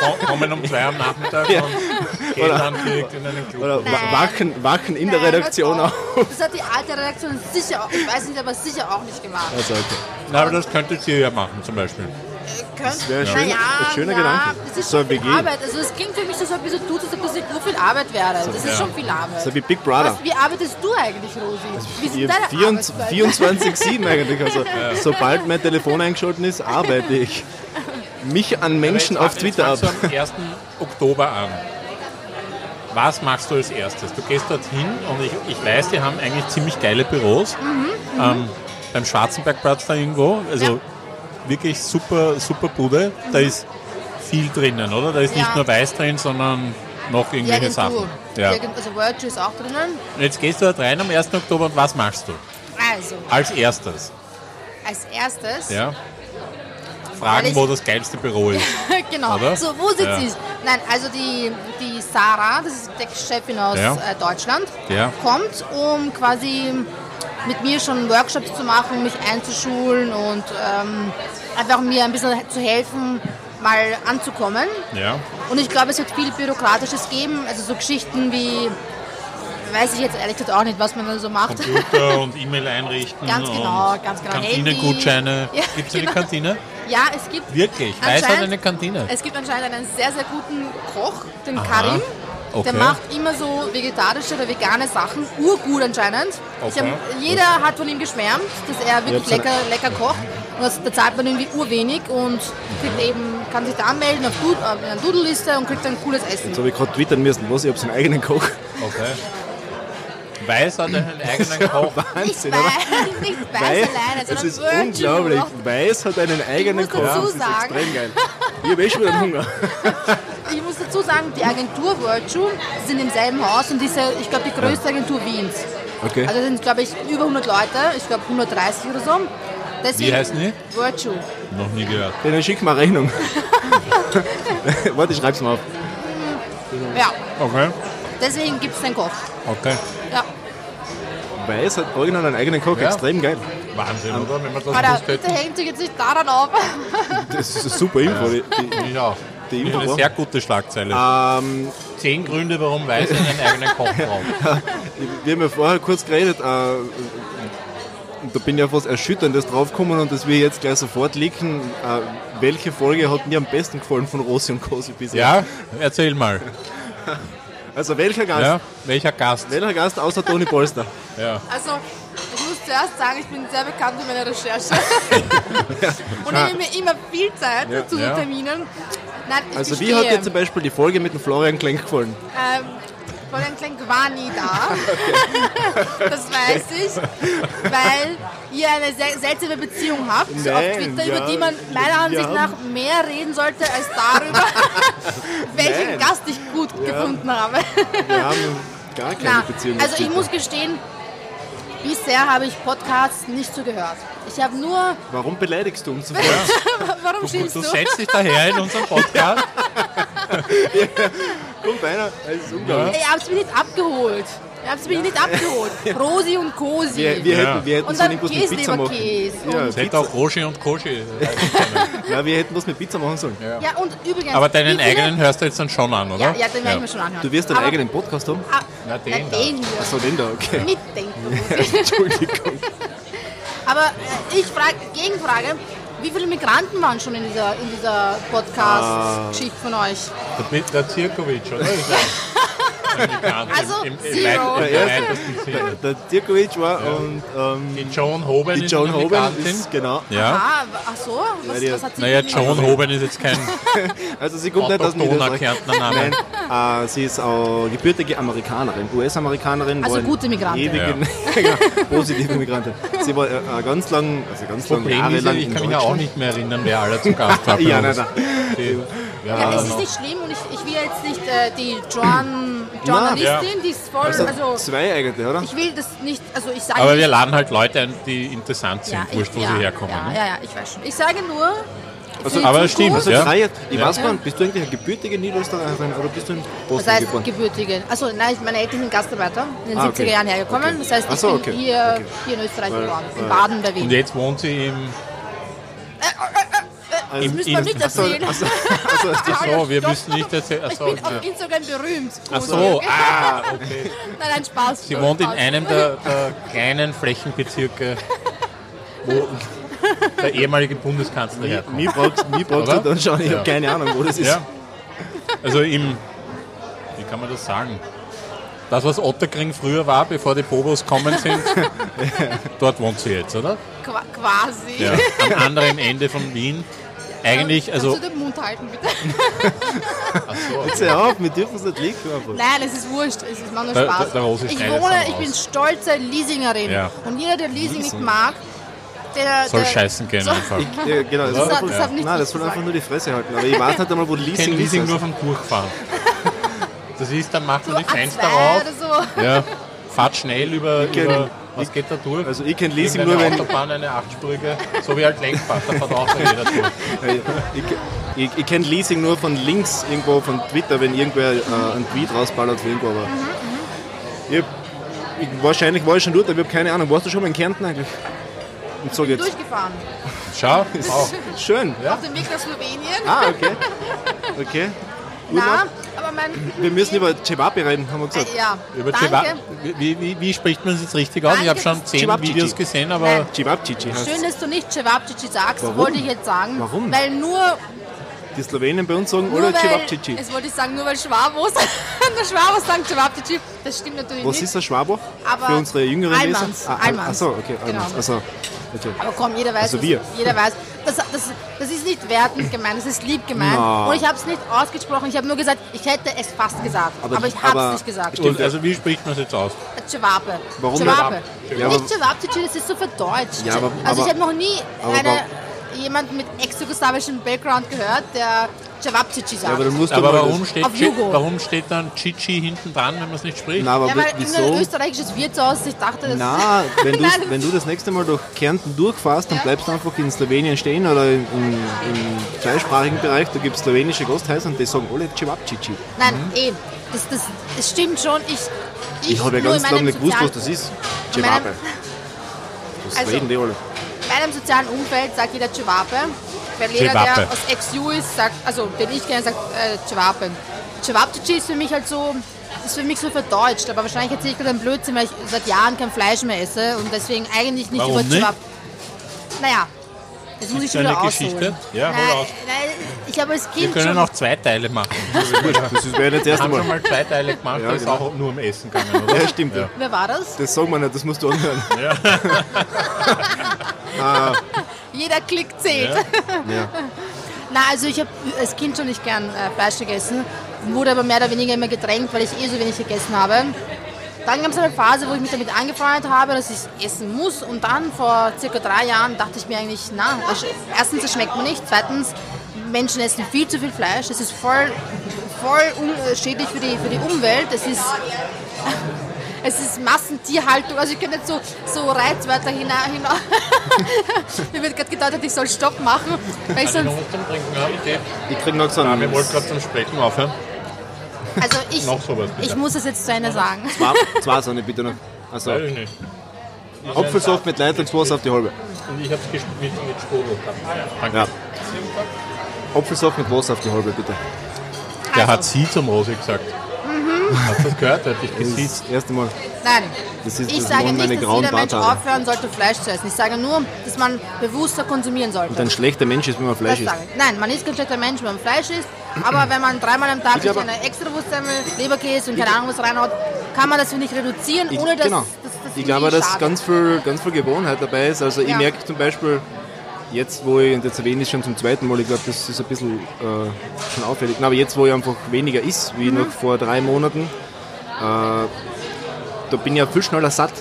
ko- kommen um zwei am Nachmittag und gehen dann direkt in einen Club. Oder wachen, wachen in der Nein, Redaktion das auf. auch. Das hat die alte Redaktion sicher auch, ich weiß nicht, aber sicher auch nicht gemacht. Also, okay. Na, aber das könntet ihr ja machen, zum Beispiel. Könnt, wäre ein schöner- naja, ein schöner ja, Gedanke. Das ist So schon viel WG. Arbeit. Also es klingt für mich so, als ob du tust, als ob das nicht so viel Arbeit wäre. Das ist ja. schon viel Arbeit. So wie Big Brother. Was, wie arbeitest du eigentlich, Rosi? Wie sind Ich deine 24 Arbeitszeiten? 24-7 eigentlich. Also, sobald mein Telefon eingeschaltet ist, arbeite ich. Mich an Menschen auf jetzt Twitter ab. du am 1. Oktober an. Was machst du als erstes? Du gehst dorthin und ich, ich weiß, die haben eigentlich ziemlich geile Büros. Ähm, beim Schwarzenbergplatz da irgendwo. Also Ja. Wirklich super, super Bude. Da ist viel drinnen, oder? Da ist nicht Ja. nur Weiß drin, sondern noch irgendwelche Irgendwo. Sachen. Ja. Irgend- Also Virtue ist auch drinnen. Jetzt gehst du dort rein am 1. Oktober und was machst du? Also, Als erstes. als erstes, Ja. Fragen, ich- wo das geilste Büro ist. genau, Oder? so, wo sitzt Ja. sie? Nein, also die, die Sarah, das ist die Chefin aus Ja. äh, Deutschland, Ja. kommt, um quasi mit mir schon Workshops zu machen, mich einzuschulen und ähm, einfach mir ein bisschen zu helfen, mal anzukommen. Ja. Und ich glaube, es wird viel Bürokratisches geben, also so Geschichten wie, weiß ich jetzt ehrlich gesagt auch nicht, was man da so macht. Computer und E-Mail einrichten. Ganz genau, ganz genau. Kantinengutscheine. Ja, Gibt es eine genau. Kantine? Ja, es gibt Wirklich? Weiß hat eine Kantine. Es gibt anscheinend einen sehr, sehr guten Koch, den Karim. Okay. Der macht immer so vegetarische oder vegane Sachen, urgut anscheinend. Ich Okay. hab, jeder hat von ihm geschwärmt, dass er wirklich lecker, lecker kocht. Und das, da zahlt man irgendwie urwenig und kriegt eben, kann sich da anmelden auf, Dud, auf einer Doodle-Liste und kriegt dann cooles Essen. Jetzt habe ich gerade twittern müssen, was, ich habe seinen eigenen Koch. Okay. Weiß hat einen eigenen Koch. Nicht Wahnsinn, weiß, oder? nicht weiß Weil, alleine, das sondern ist Virgin unglaublich. Weiß hat einen eigenen muss Koch. dazu Das ist sagen- extrem geil. Ich habe eh schon wieder Hunger. Ich muss dazu sagen, die Agentur Virtue sind im selben Haus und diese, ich glaube, die größte Agentur Wiens. Okay. Also sind, glaube ich, über 100 Leute, ich glaube 130 oder so. Deswegen, Wie heißen die? Virtue. Noch nie gehört. Dann schick mal eine Rechnung. Warte, ich schreib's mal auf. Ja, Okay. deswegen gibt es den Koch. Okay. Ja. Weiß hat original einen eigenen Koch. Ja. Extrem geil. Wahnsinn, oder? Wenn man das Aber gewusst bitte hängt sich jetzt nicht daran auf. Das ist eine super Info. Die, Ich auch. Die Info Eine sehr gute Schlagzeile. ähm, Zehn Gründe, warum Weiß einen eigenen Koch braucht. wir haben ja vorher kurz geredet. Äh, und da bin ich auf was Erschütterndes draufgekommen und das will ich jetzt gleich sofort leaken. Äh, welche Folge hat mir am besten gefallen von Rossi und Cosi bisher? Ja, erzähl mal. Also welcher Gast? Ja, welcher Gast? Welcher Gast außer Toni Polster? Ja. Also, ich muss zuerst sagen, ich bin sehr bekannt für meine Recherche. Und nehme mir immer viel Zeit zu Ja. Terminen. Nein, Also wie gestehe, hat dir zum Beispiel die Folge mit dem Florian Klenk gefallen? Ähm, Florian Klenk war nie da. Das weiß ich. Weil ihr eine sehr seltsame Beziehung habt auf Nein, Twitter, ja, über die man meiner Ansicht haben- nach mehr reden sollte als darüber, welchen Nein. Gast ich gut gefunden habe. Wir haben gar keine Na, Beziehung. also auf ich muss gestehen, bisher habe ich Podcasts nicht so gehört. Ich habe nur. Warum beleidigst du uns sofort? Warum schimpfst Du du? setzt dich daher in unserem Podcast. Kommt einer, das ist unglaublich. Ihr habt mich nicht abgeholt. Ihr habt mich nicht abgeholt. Rosi und Cosi. Wir, wir, Ja. hätten, wir hätten Und so dann mit Pizza machen. Käseleberkäse Ja, Es hätte auch Roshi und Koshi. Ja, wir hätten was mit Pizza machen sollen. Ja, und übrigens. Aber deinen eigenen hörst du jetzt dann schon an, oder? Ja, ja, den werde ich mir schon anhören. Du wirst deinen Aber- eigenen Podcast haben? Ah, Na, den den, da. den hier. Achso, den da, okay. Nicht den. Entschuldigung. Aber äh, ich frage, Gegenfrage, wie viele Migranten waren schon in dieser, in dieser Podcast-Geschichte von euch? Der, der Zirkovic, oder? Ist ja ein Bekannt Also, im, im, im, zero. Der Sinne. Der Dirkovic war und ähm, Die Joan Hoban die ist Joan eine Hoban ist, genau. Ja. Ah, ach so, was, die- was hat sie Naja, Joan Hoban ist jetzt kein Also sie kommt nicht aus Niederösterreich. Name. Nein, äh, sie ist auch gebürtige Amerikanerin, US-Amerikanerin. Also gute Migrantin. Ewige, genau, positive Migrantin. Sie war äh, äh, ganz lang, also ganz lang, Problem ist, ja, jahrelang ich in kann mich ja auch nicht mehr erinnern, wer alle zu Gast war. Ja, nein, Die, ja, Ja, es ist nicht schlimm und ich, ich will jetzt nicht äh, die Joan, Journalistin, die ist voll, Also, also zwei eigentlich, oder? ich will das nicht, also ich sage aber nicht, wir laden halt Leute ein, die interessant sind, ja, wurscht, wo sie ja, herkommen. Ja, ne? ja, ja, ich weiß schon. Ich sage nur, Also, aber Zukunft- stimmt, Also ja. jetzt- ich Ja. weiß gar nicht, bist du eigentlich eine gebürtige Niederösterreicherin oder bist du in Was Bosnien heißt geboren? gebürtige? Also nein, meine Eltern sind Gastarbeiter, in den Ah, 70er okay. Jahren hergekommen. Das heißt, ich so, bin okay. hier, Okay. hier in Österreich geboren, in Baden bei Und jetzt wohnt sie im. Das im, müssen wir nicht erzählen. Also, also, Ach so, wir müssen nicht erzählen. Ich bin auf Instagram berühmt. Ach Cosi, so, okay? ah, okay. Nein, nein, Spaß. Sie wohnt in einem der, der kleinen Flächenbezirke, wo der ehemalige Bundeskanzler herkommt. brauchst du Oder? dann schauen, ich Ja. habe keine Ahnung, wo das ist. Ja. Also im, wie kann man das sagen? Das, was Otterkring früher war, bevor die Bobos kommen sind, dort wohnt sie jetzt, oder? Qua quasi. Ja. Am anderen Ende von Wien. Eigentlich, also, Kannst du den Mund halten, bitte? ach so, Jetzt hör auf, wir dürfen es nicht liegen. Nein, es ist wurscht. Es ist macht nur Spaß. der Rosi ich wohne, ich bin stolze Leasingerin. Ja. Und jeder, der Leasing nicht mag, der... soll der, scheißen gehen einfach. Ja, genau, das, Das soll hat- das hat nicht nein, das ich soll einfach nur die Fresse halten. Aber ich weiß nicht einmal, wo die Ich Leasing kenne Leasing ist. nur vom Durchfahren. Das ist, dann macht So man die A2 Fenster auf, so. ja, fahrt schnell über, über was geht da durch? Also ich kenne Leasing nur, wenn... Autobahn, eine achtspurige, so wie halt Lenkbach, da fährt auch jeder durch. Ich, ich, ich kenne Leasing nur von links irgendwo von Twitter, wenn irgendwer äh, einen Tweet rausballert für irgendwo. Aber ich hab, ich, wahrscheinlich war ich schon dort, aber ich habe keine Ahnung. Warst du schon mal in Kärnten eigentlich? Und so jetzt. Durchgefahren. Schau, auch. Schön. Auf dem Weg nach Slowenien. Ah, okay. Okay. Na, aber mein... Wir müssen über Cevapi reden, haben wir gesagt. Äh, ja, Über danke. Cheva- wie, wie, wie spricht man es jetzt richtig aus? Ich habe schon das- zehn Cevapcici. Videos gesehen, aber. Cevapcici heißt Schön, dass du nicht Cevapcici sagst, Warum? wollte ich jetzt sagen. Warum? Weil nur, Die Slowenen bei uns sagen, nur oder Cevapcici. es wollte ich sagen, nur weil Schwabos, der Schwabos sagen Cevapcici, das stimmt natürlich Was nicht. ist ein Schwaber? Aber Für unsere jüngeren Almans, Leser? Ah, Almans. Achso, okay. Genau. Almans. Okay. Aber komm, jeder weiß, Also das- wir. jeder weiß. Das, das, das ist nicht wertend gemeint, das ist lieb gemeint. Na. Und ich habe es nicht ausgesprochen, ich habe nur gesagt, ich hätte es fast gesagt. Aber- Aber, ich habe aber- es nicht gesagt. Stimmt. Also wie spricht man es jetzt aus? Cevape. Warum Cevape. nicht? Ja, aber- nicht Cevapcici, das ist so verdeutscht. Ja, aber- also aber- ich habe noch nie aber eine, wa- jemanden mit ex-jugoslawischem Background gehört, der Cevapcici sagt. Ja, aber Aber warum steht, Auf Jugo. warum steht dann Chichi hinten dran, wenn man es nicht spricht? Nein, aber ja, weil wieso? irgendein österreichisches Wirtshaus, ich dachte, das Na, wenn, du, wenn du das nächste Mal durch Kärnten durchfährst, dann Ja. bleibst du einfach in Slowenien stehen oder im, im, im zweisprachigen Bereich, da gibt es slowenische Gasthäuser und die sagen alle Cevapcici. Nein, eh, das, das, das stimmt schon. Ich, ich, Ich habe ja ganz in lange nicht gewusst, was das ist. in Cevape. Das Also- reden die alle. In meinem sozialen Umfeld sagt jeder Cevape. Weil jeder, Cevape. der aus ex-U ist, sagt, also den ich kenne, sagt äh, Cevape. Cevapcici ist für mich halt so, ist für mich so verdeutscht, aber wahrscheinlich erzähle ich gerade einen Blödsinn, weil ich seit Jahren kein Fleisch mehr esse und deswegen eigentlich nicht Warum über? Cevape. Naja, das muss ich schon eine wieder Geschichte? ausholen. Ja, hol nein, aus. nein, ich habe als Wir Kind können schon... auch zwei Teile machen. Das ist wäre nicht das erste haben schon Mal. zwei Teile gemacht, Ja, da ist genau. auch nur um Essen gegangen, oder? Ja, stimmt. Ja. Wer war das? Das sagen wir nicht, das musst du anhören. Jeder Klick zählt. Ja. Na, also ich habe als Kind schon nicht gern äh, Fleisch gegessen, wurde aber mehr oder weniger immer gedrängt, weil ich eh so wenig gegessen habe. Dann gab es eine Phase, wo ich mich damit angefreundet habe, dass ich es essen muss. Und dann vor circa drei Jahren dachte ich mir eigentlich, na, das, erstens, es schmeckt mir nicht. Zweitens, Menschen essen viel zu viel Fleisch. Es ist voll, voll schädlich für die, für die Umwelt. Es ist, es ist Massentierhaltung. Also ich kann nicht so, so Reizwörter hinaus. Hina Mir wird gerade gedeutet, ich soll Stopp machen. Weil ich sonst. Ich krieg noch so einen. wir wollten gerade zum Sprechen aufhören. Also ich, Noch sowas, bitte. ich muss es jetzt zu Ende sagen. Zwei, zwei Sonne bitte noch. Also, Weiß ich nicht. Apfelsaft mit Leitungswasser auf die halbe. Und ich habe es mit, mit Sprudel gehabt. Danke. Ja. Apfelsaft mit Wasser auf die halbe bitte. Der Also. hat sie zum Rosi gesagt. Hast du das gehört? Hat dich Das gesiezt. ist das erste Mal. Nein, Das ist ich das sage nicht, dass jeder Mensch Barthaare. aufhören sollte, Fleisch zu essen. Ich sage nur, dass man bewusster konsumieren sollte. Und ein schlechter Mensch ist, wenn man Fleisch isst. ich. Nein, man ist kein schlechter Mensch, wenn man Fleisch isst. Aber wenn man dreimal am Tag sich eine Extrawurstsemmel, Leberkäse und keine Ahnung was reinhaut, kann man das finde ich reduzieren, Ich, ohne dass genau. das, das ich glaube, dass ganz viel, ganz viel Gewohnheit dabei ist. Also ich Ja. merke zum Beispiel, jetzt wo ich, und jetzt erwähne ich schon zum zweiten Mal, ich glaube, das ist ein bisschen äh, schon auffällig, aber jetzt wo ich einfach weniger isst, wie Mhm. noch vor drei Monaten, äh, da bin ich ja viel schneller satt.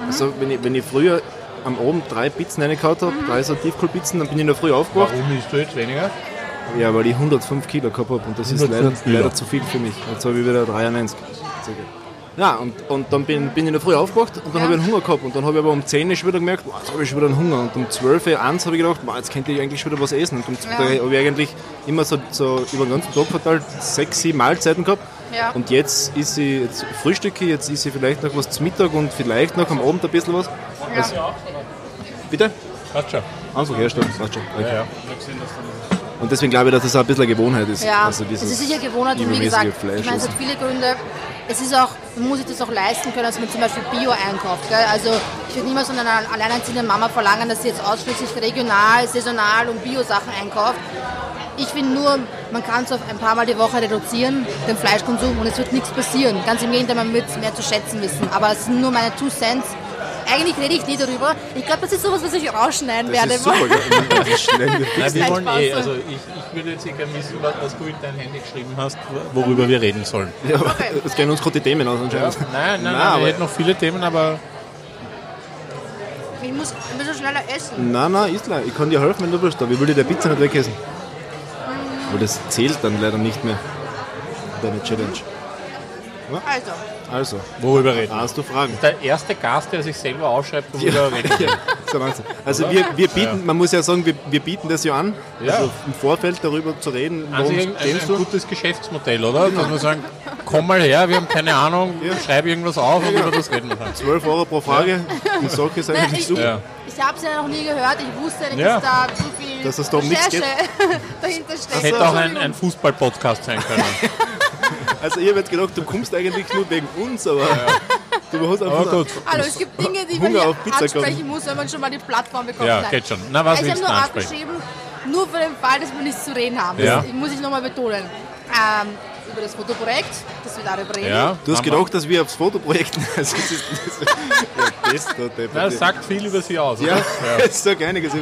Mhm. Also wenn ich, wenn ich früher am Abend drei Pizzen reingehauen habe, Mhm. drei so Tiefkohlpizzen, dann bin ich in der Früh aufgewacht. Warum isst du jetzt weniger? Ja, weil ich 105 Kilo gehabt habe und das ist leider, 105 Kilo. leider zu viel für mich. Jetzt habe ich wieder 93. circa. Ja, und, und dann bin, bin ich in der Früh aufgewacht und dann Ja. habe ich einen Hunger gehabt. Und dann habe ich aber um 10 Uhr schon wieder gemerkt, boah, jetzt habe ich schon wieder einen Hunger. Und um 12 Uhr, 1 habe ich gedacht, boah, jetzt könnte ich eigentlich schon wieder was essen. Und um, Ja. da habe ich eigentlich immer so, so über den ganzen Tag verteilt sechs, sieben Mahlzeiten gehabt. Ja. Und jetzt ist sie, jetzt frühstücke ich, jetzt ist sie vielleicht noch was zum Mittag und vielleicht noch am Abend ein bisschen was. Also, bitte? Passt schon. Einfach herstellen, passt schon. Ja, ja. Und deswegen glaube ich, dass das auch ein bisschen eine Gewohnheit ist. Ja, also es ist sicher Gewohnheit und wie gesagt, Fleisch ich meine, es hat viele Gründe. Es ist auch, man muss sich das auch leisten können, dass man zum Beispiel Bio einkauft. Gell? Also ich würde niemals von einer alleinerziehenden Mama verlangen, dass sie jetzt ausschließlich regional, saisonal und Bio-Sachen einkauft. Ich finde nur, man kann es auf ein paar Mal die Woche reduzieren, den Fleischkonsum, und es wird nichts passieren. Ganz im Gegenteil, man wird es mehr zu schätzen wissen. Aber es sind nur meine Two Cents. Eigentlich rede ich nie darüber. Ich glaube, das ist sowas, was ich rausschneiden Das werde. ist super, gell? Das ist schnell. Nein, wir Nein, wollen eh, also ich, ich würde jetzt eh gerne wissen, was, du in dein Handy geschrieben hast, worüber wir reden sollen. Ja, aber das gehen uns gerade die Themen aus anscheinend. Nein, nein, nein, aber, wir hätten noch viele Themen, aber Ich muss ein bisschen schneller essen. nein, nein, ist klar. Ich kann dir helfen, wenn du willst. Aber ich will dir die Pizza nicht wegessen. Aber das zählt dann leider nicht mehr. Deine Challenge. Also, Also, worüber reden? hast du Fragen? Der erste Gast, der sich selber ausschreibt, worüber reden wir. Ja, das ist der Wahnsinn. Also wir, wir bieten, man muss ja sagen, wir, wir bieten das ja an, Ja. also im Vorfeld darüber zu reden, Also ein, denkst ein du? gutes Geschäftsmodell, oder? Dass wir sagen, komm mal her, wir haben keine Ahnung, schreib irgendwas auf und über das reden wir dann. 12 Euro pro Frage, die Sache ist Na, eigentlich ich, super. Ja. ich habe es ja noch nie gehört. Ich wusste nicht, Ja. dass da so viel Dass es da um nichts Recherche dahinter steckt. Das hätte auch ein, ein Fußball-Podcast sein können. Also ich habe jetzt gedacht, du kommst eigentlich nur wegen uns, aber du hast einfach gut. Hallo, es gibt Dinge, die Hunger man hier ansprechen kommen. muss, wenn man schon mal die Plattform bekommt. Ja, geht schon. Na, was ich habe nur ansprechen? aufgeschrieben, nur für den Fall, dass wir nichts zu reden haben. Ja. Das muss ich nochmal betonen. Ähm, über das Fotoprojekt, dass wir darüber reden. Ja, Du hast gedacht, dass wir aufs Fotoprojekt. Also das ist, das, ja, das, Das sagt viel über sie aus, ja, oder? es sagt einiges.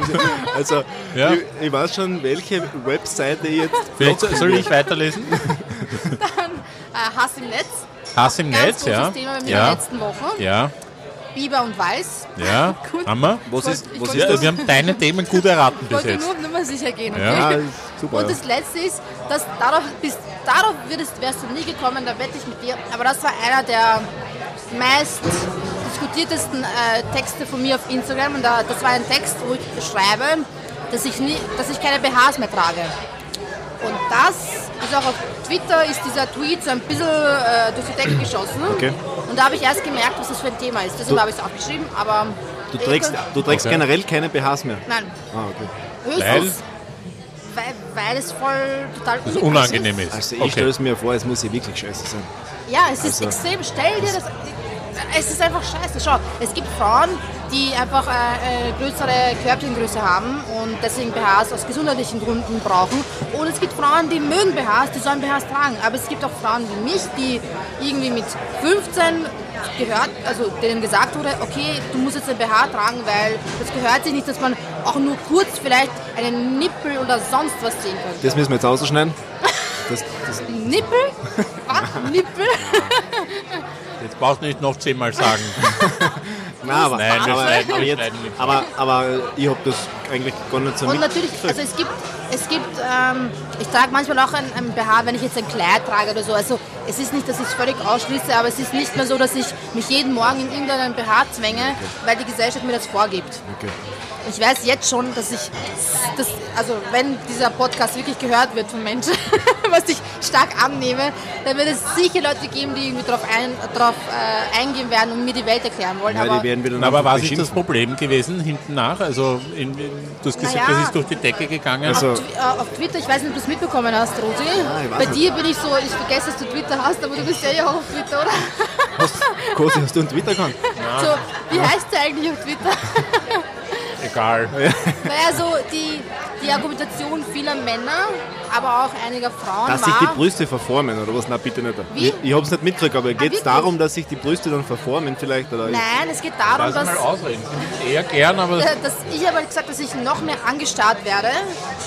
Also, Ja. ich, ich weiß schon, welche Webseite ich jetzt. Vielleicht soll ich weiterlesen? Äh, Hass im Netz. Hass im Ganz Netz, ja. Thema bei mir in der Ja, letzten Woche. ja, Biber und Weiß. ja. Gut. Wir? Was Ich ist, wollte- was ich ist wollte das? Wir haben deine Themen gut erraten Ich bis wollte jetzt. nur auf Nummer sicher gehen. Okay? Ja. Ja, super. Und das Letzte ist, dass darauf, bis darauf würdest, wärst du nie gekommen, da wette ich mit dir. Aber das war einer der meist diskutiertesten äh, Texte von mir auf Instagram. Und da, das war ein Text, wo ich beschreibe, dass ich, nie, dass ich keine BHs mehr trage. Und das ist auch auf Twitter, ist dieser Tweet so ein bisschen äh, durch die Decke geschossen. Okay. Und da habe ich erst gemerkt, was das für ein Thema ist. Deshalb habe ich es aufgeschrieben, aber... Du trägst, du trägst Okay. generell keine BHs mehr. Nein, Ah, okay. höchstens, weil, weil es voll total Das unangenehm ist. Also ich Okay. stelle es mir vor, es muss ja wirklich scheiße sein. Ja, es ist Also- extrem. Stell dir das. Es ist einfach scheiße. Schau, es gibt Frauen, die einfach äh, äh, größere Körbchengröße haben und deswegen BHs aus gesundheitlichen Gründen brauchen. Und es gibt Frauen, die mögen BHs, die sollen BHs tragen. Aber es gibt auch Frauen wie mich, die irgendwie mit 15 gehört, also denen gesagt wurde, okay, du musst jetzt ein BH tragen, weil das gehört sich nicht, dass man auch nur kurz vielleicht einen Nippel oder sonst was sehen könnte. Das müssen wir jetzt ausschneiden. Das, das, Nippel? Was? Nippel? Jetzt brauchst du nicht noch zehnmal sagen. nein, aber, Nein, aber, aber, jetzt, aber, aber ich habe das eigentlich gar nicht so Und natürlich, also es gibt, es gibt, ähm, ich trage manchmal auch ein, ein BH, wenn ich jetzt ein Kleid trage oder so. Also es ist nicht, dass ich es völlig ausschließe, aber es ist nicht mehr so, dass ich mich jeden Morgen in irgendeinen BH zwänge, weil die Gesellschaft mir das vorgibt. Okay. Ich weiß jetzt schon, dass ich, das, also wenn dieser Podcast wirklich gehört wird von Menschen, was ich stark annehme, dann wird es sicher Leute geben, die irgendwie darauf ein, drauf, äh, eingehen werden und mir die Welt erklären wollen. Ja, aber die werden wieder Aber was ist das. Problem gewesen hinten nach? Also in, in, du hast gesagt, Naja. das ist durch die Decke gegangen. Also- auf, äh, auf Twitter, ich weiß nicht, ob du es mitbekommen hast, Rosi. weiß Bei nicht. dir bin ich so, ich vergesse, dass du Twitter hast, aber du bist ja ja auch auf Twitter, oder? Hast, Kosi, hast du einen Twitter-Account? So, wie heißt der eigentlich auf Twitter? Egal. Naja, so die, die Argumentation vieler Männer, aber auch einiger Frauen Dass sich die Brüste verformen, oder was? Nein, bitte nicht. Wie? Ich, ich habe es nicht mitgekriegt, aber geht es darum, dass sich die Brüste dann verformen vielleicht? Oder nein, es geht darum, dass, mal ausreden. Eher gern, aber dass ich habe gesagt, dass ich noch mehr angestarrt werde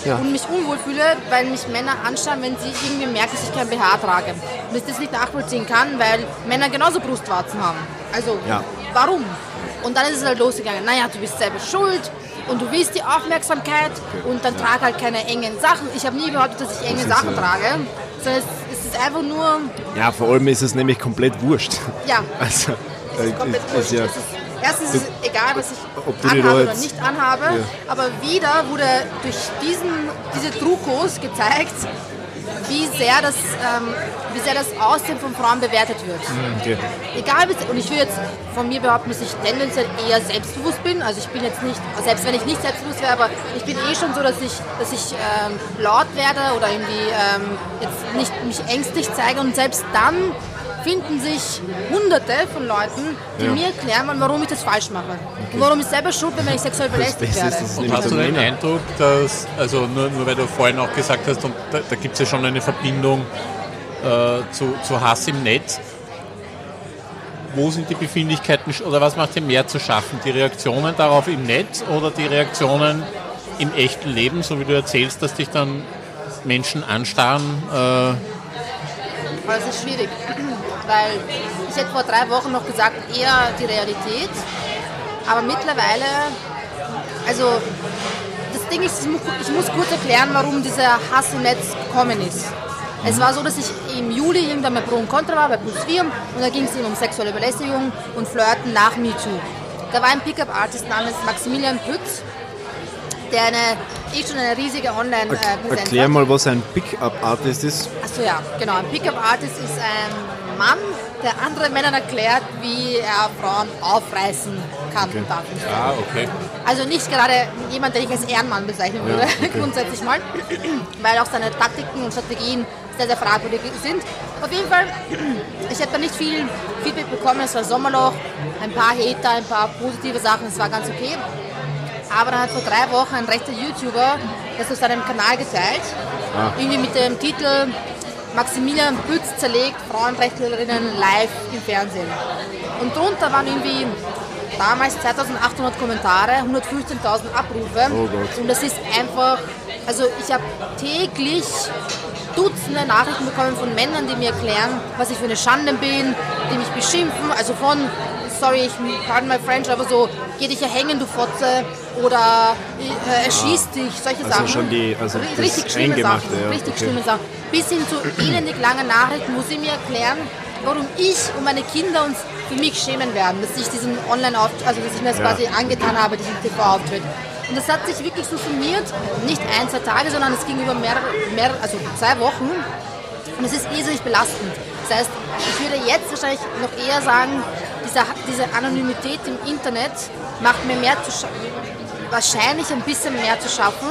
Ja. und mich unwohl fühle, weil mich Männer anstarren, wenn sie irgendwie merken, dass ich kein BH trage. Und ich das nicht nachvollziehen kann, weil Männer genauso Brustwarzen haben. Also, Ja. warum? Und dann ist es halt losgegangen. Naja, du bist selber schuld und du willst die Aufmerksamkeit und dann trag halt keine engen Sachen. Ich habe nie behauptet, dass ich enge ist, Sachen äh, trage, sondern es, es ist einfach nur, Ja, vor allem ist es nämlich komplett wurscht. ja, Also, es äh, ist komplett ist, wurscht. ist ja, ist, erstens ist es egal, was ich anhabe oder nicht anhabe, Ja. aber wieder wurde durch diesen, diese Trukos gezeigt, wie sehr, das, ähm, wie sehr das Aussehen von Frauen bewertet wird. okay. Egal, und ich will jetzt von mir behaupten, dass ich tendenziell eher selbstbewusst bin. Also ich bin jetzt nicht, selbst wenn ich nicht selbstbewusst wäre, aber ich bin eh schon so, dass ich, dass ich ähm, laut werde oder irgendwie ähm, jetzt nicht mich ängstlich zeige. Und selbst dann finden sich hunderte von Leuten, die Ja. mir erklären wollen, warum ich das falsch mache. Und warum ich selber schuld bin, wenn ich sexuell belästigt ist, werde. Und hast du den Eindruck, dass, also nur, nur weil du vorhin auch gesagt hast, und da, da gibt es ja schon eine Verbindung äh, zu, zu Hass im Netz, wo sind die Befindlichkeiten oder was macht dir mehr zu schaffen? Die Reaktionen darauf im Netz oder die Reaktionen im echten Leben, so wie du erzählst, dass dich dann Menschen anstarren? Äh, Aber das ist schwierig, weil ich hätte vor drei Wochen noch gesagt, eher die Realität. Aber mittlerweile, also das Ding ist, ich muss, kurz erklären, warum dieser Hass im Netz gekommen ist. Es war so, dass ich im Juli irgendwann bei Pro und Contra war, bei Plus 4 und da ging es eben um sexuelle Belästigung und Flirten nach MeToo. Da war ein Pickup-Artist namens Maximilian Pütz, der eine, eh schon eine riesige Online-Präsenz Erklär hat. mal, was ein Pickup-Artist ist. Achso, ja, genau. Ein Pickup-Artist ist ein Mann, der anderen Männern erklärt, wie er Frauen aufreißen kann. und darf. ah, okay. Also nicht gerade jemand, den ich als Ehrenmann bezeichnen würde, grundsätzlich mal, weil auch seine Taktiken und Strategien sehr, sehr fragwürdig sind. Auf jeden Fall, ich habe da nicht viel Feedback bekommen, es war Sommerloch, ein paar Hater, ein paar positive Sachen, es war ganz okay. Aber dann hat vor drei Wochen ein rechter YouTuber das auf seinem Kanal geteilt, irgendwie mit dem Titel Maximilian Bütz zerlegt Frauenrechtlerinnen live im Fernsehen. Und drunter waren irgendwie damals 2800 Kommentare, 115.000 Abrufe. Oh. Und das ist einfach, also ich habe täglich Dutzende Nachrichten bekommen von Männern, die mir erklären, was ich für eine Schande bin, die mich beschimpfen, also von, sorry, ich pardon my French, aber so, geh dich ja hängen, du Fotze, oder äh, erschieß dich, solche Also Sachen. schon die- also richtig schlimme Sachen, ja, richtig okay. schlimme Sachen. Bis hin zu elendig langen Nachrichten, wo sie mir erklären, warum ich und meine Kinder uns für mich schämen werden, dass ich diesen online auf, also dass ich mir das Ja. quasi angetan habe, diesen TV-Auftritt. Und das hat sich wirklich so summiert, nicht ein, zwei Tage, sondern es ging über mehrere, mehrere also zwei Wochen. Und es ist irrsinnig belastend. Das heißt, ich würde jetzt wahrscheinlich noch eher sagen, diese, diese Anonymität im Internet macht mir mehr zu wahrscheinlich ein bisschen mehr zu schaffen,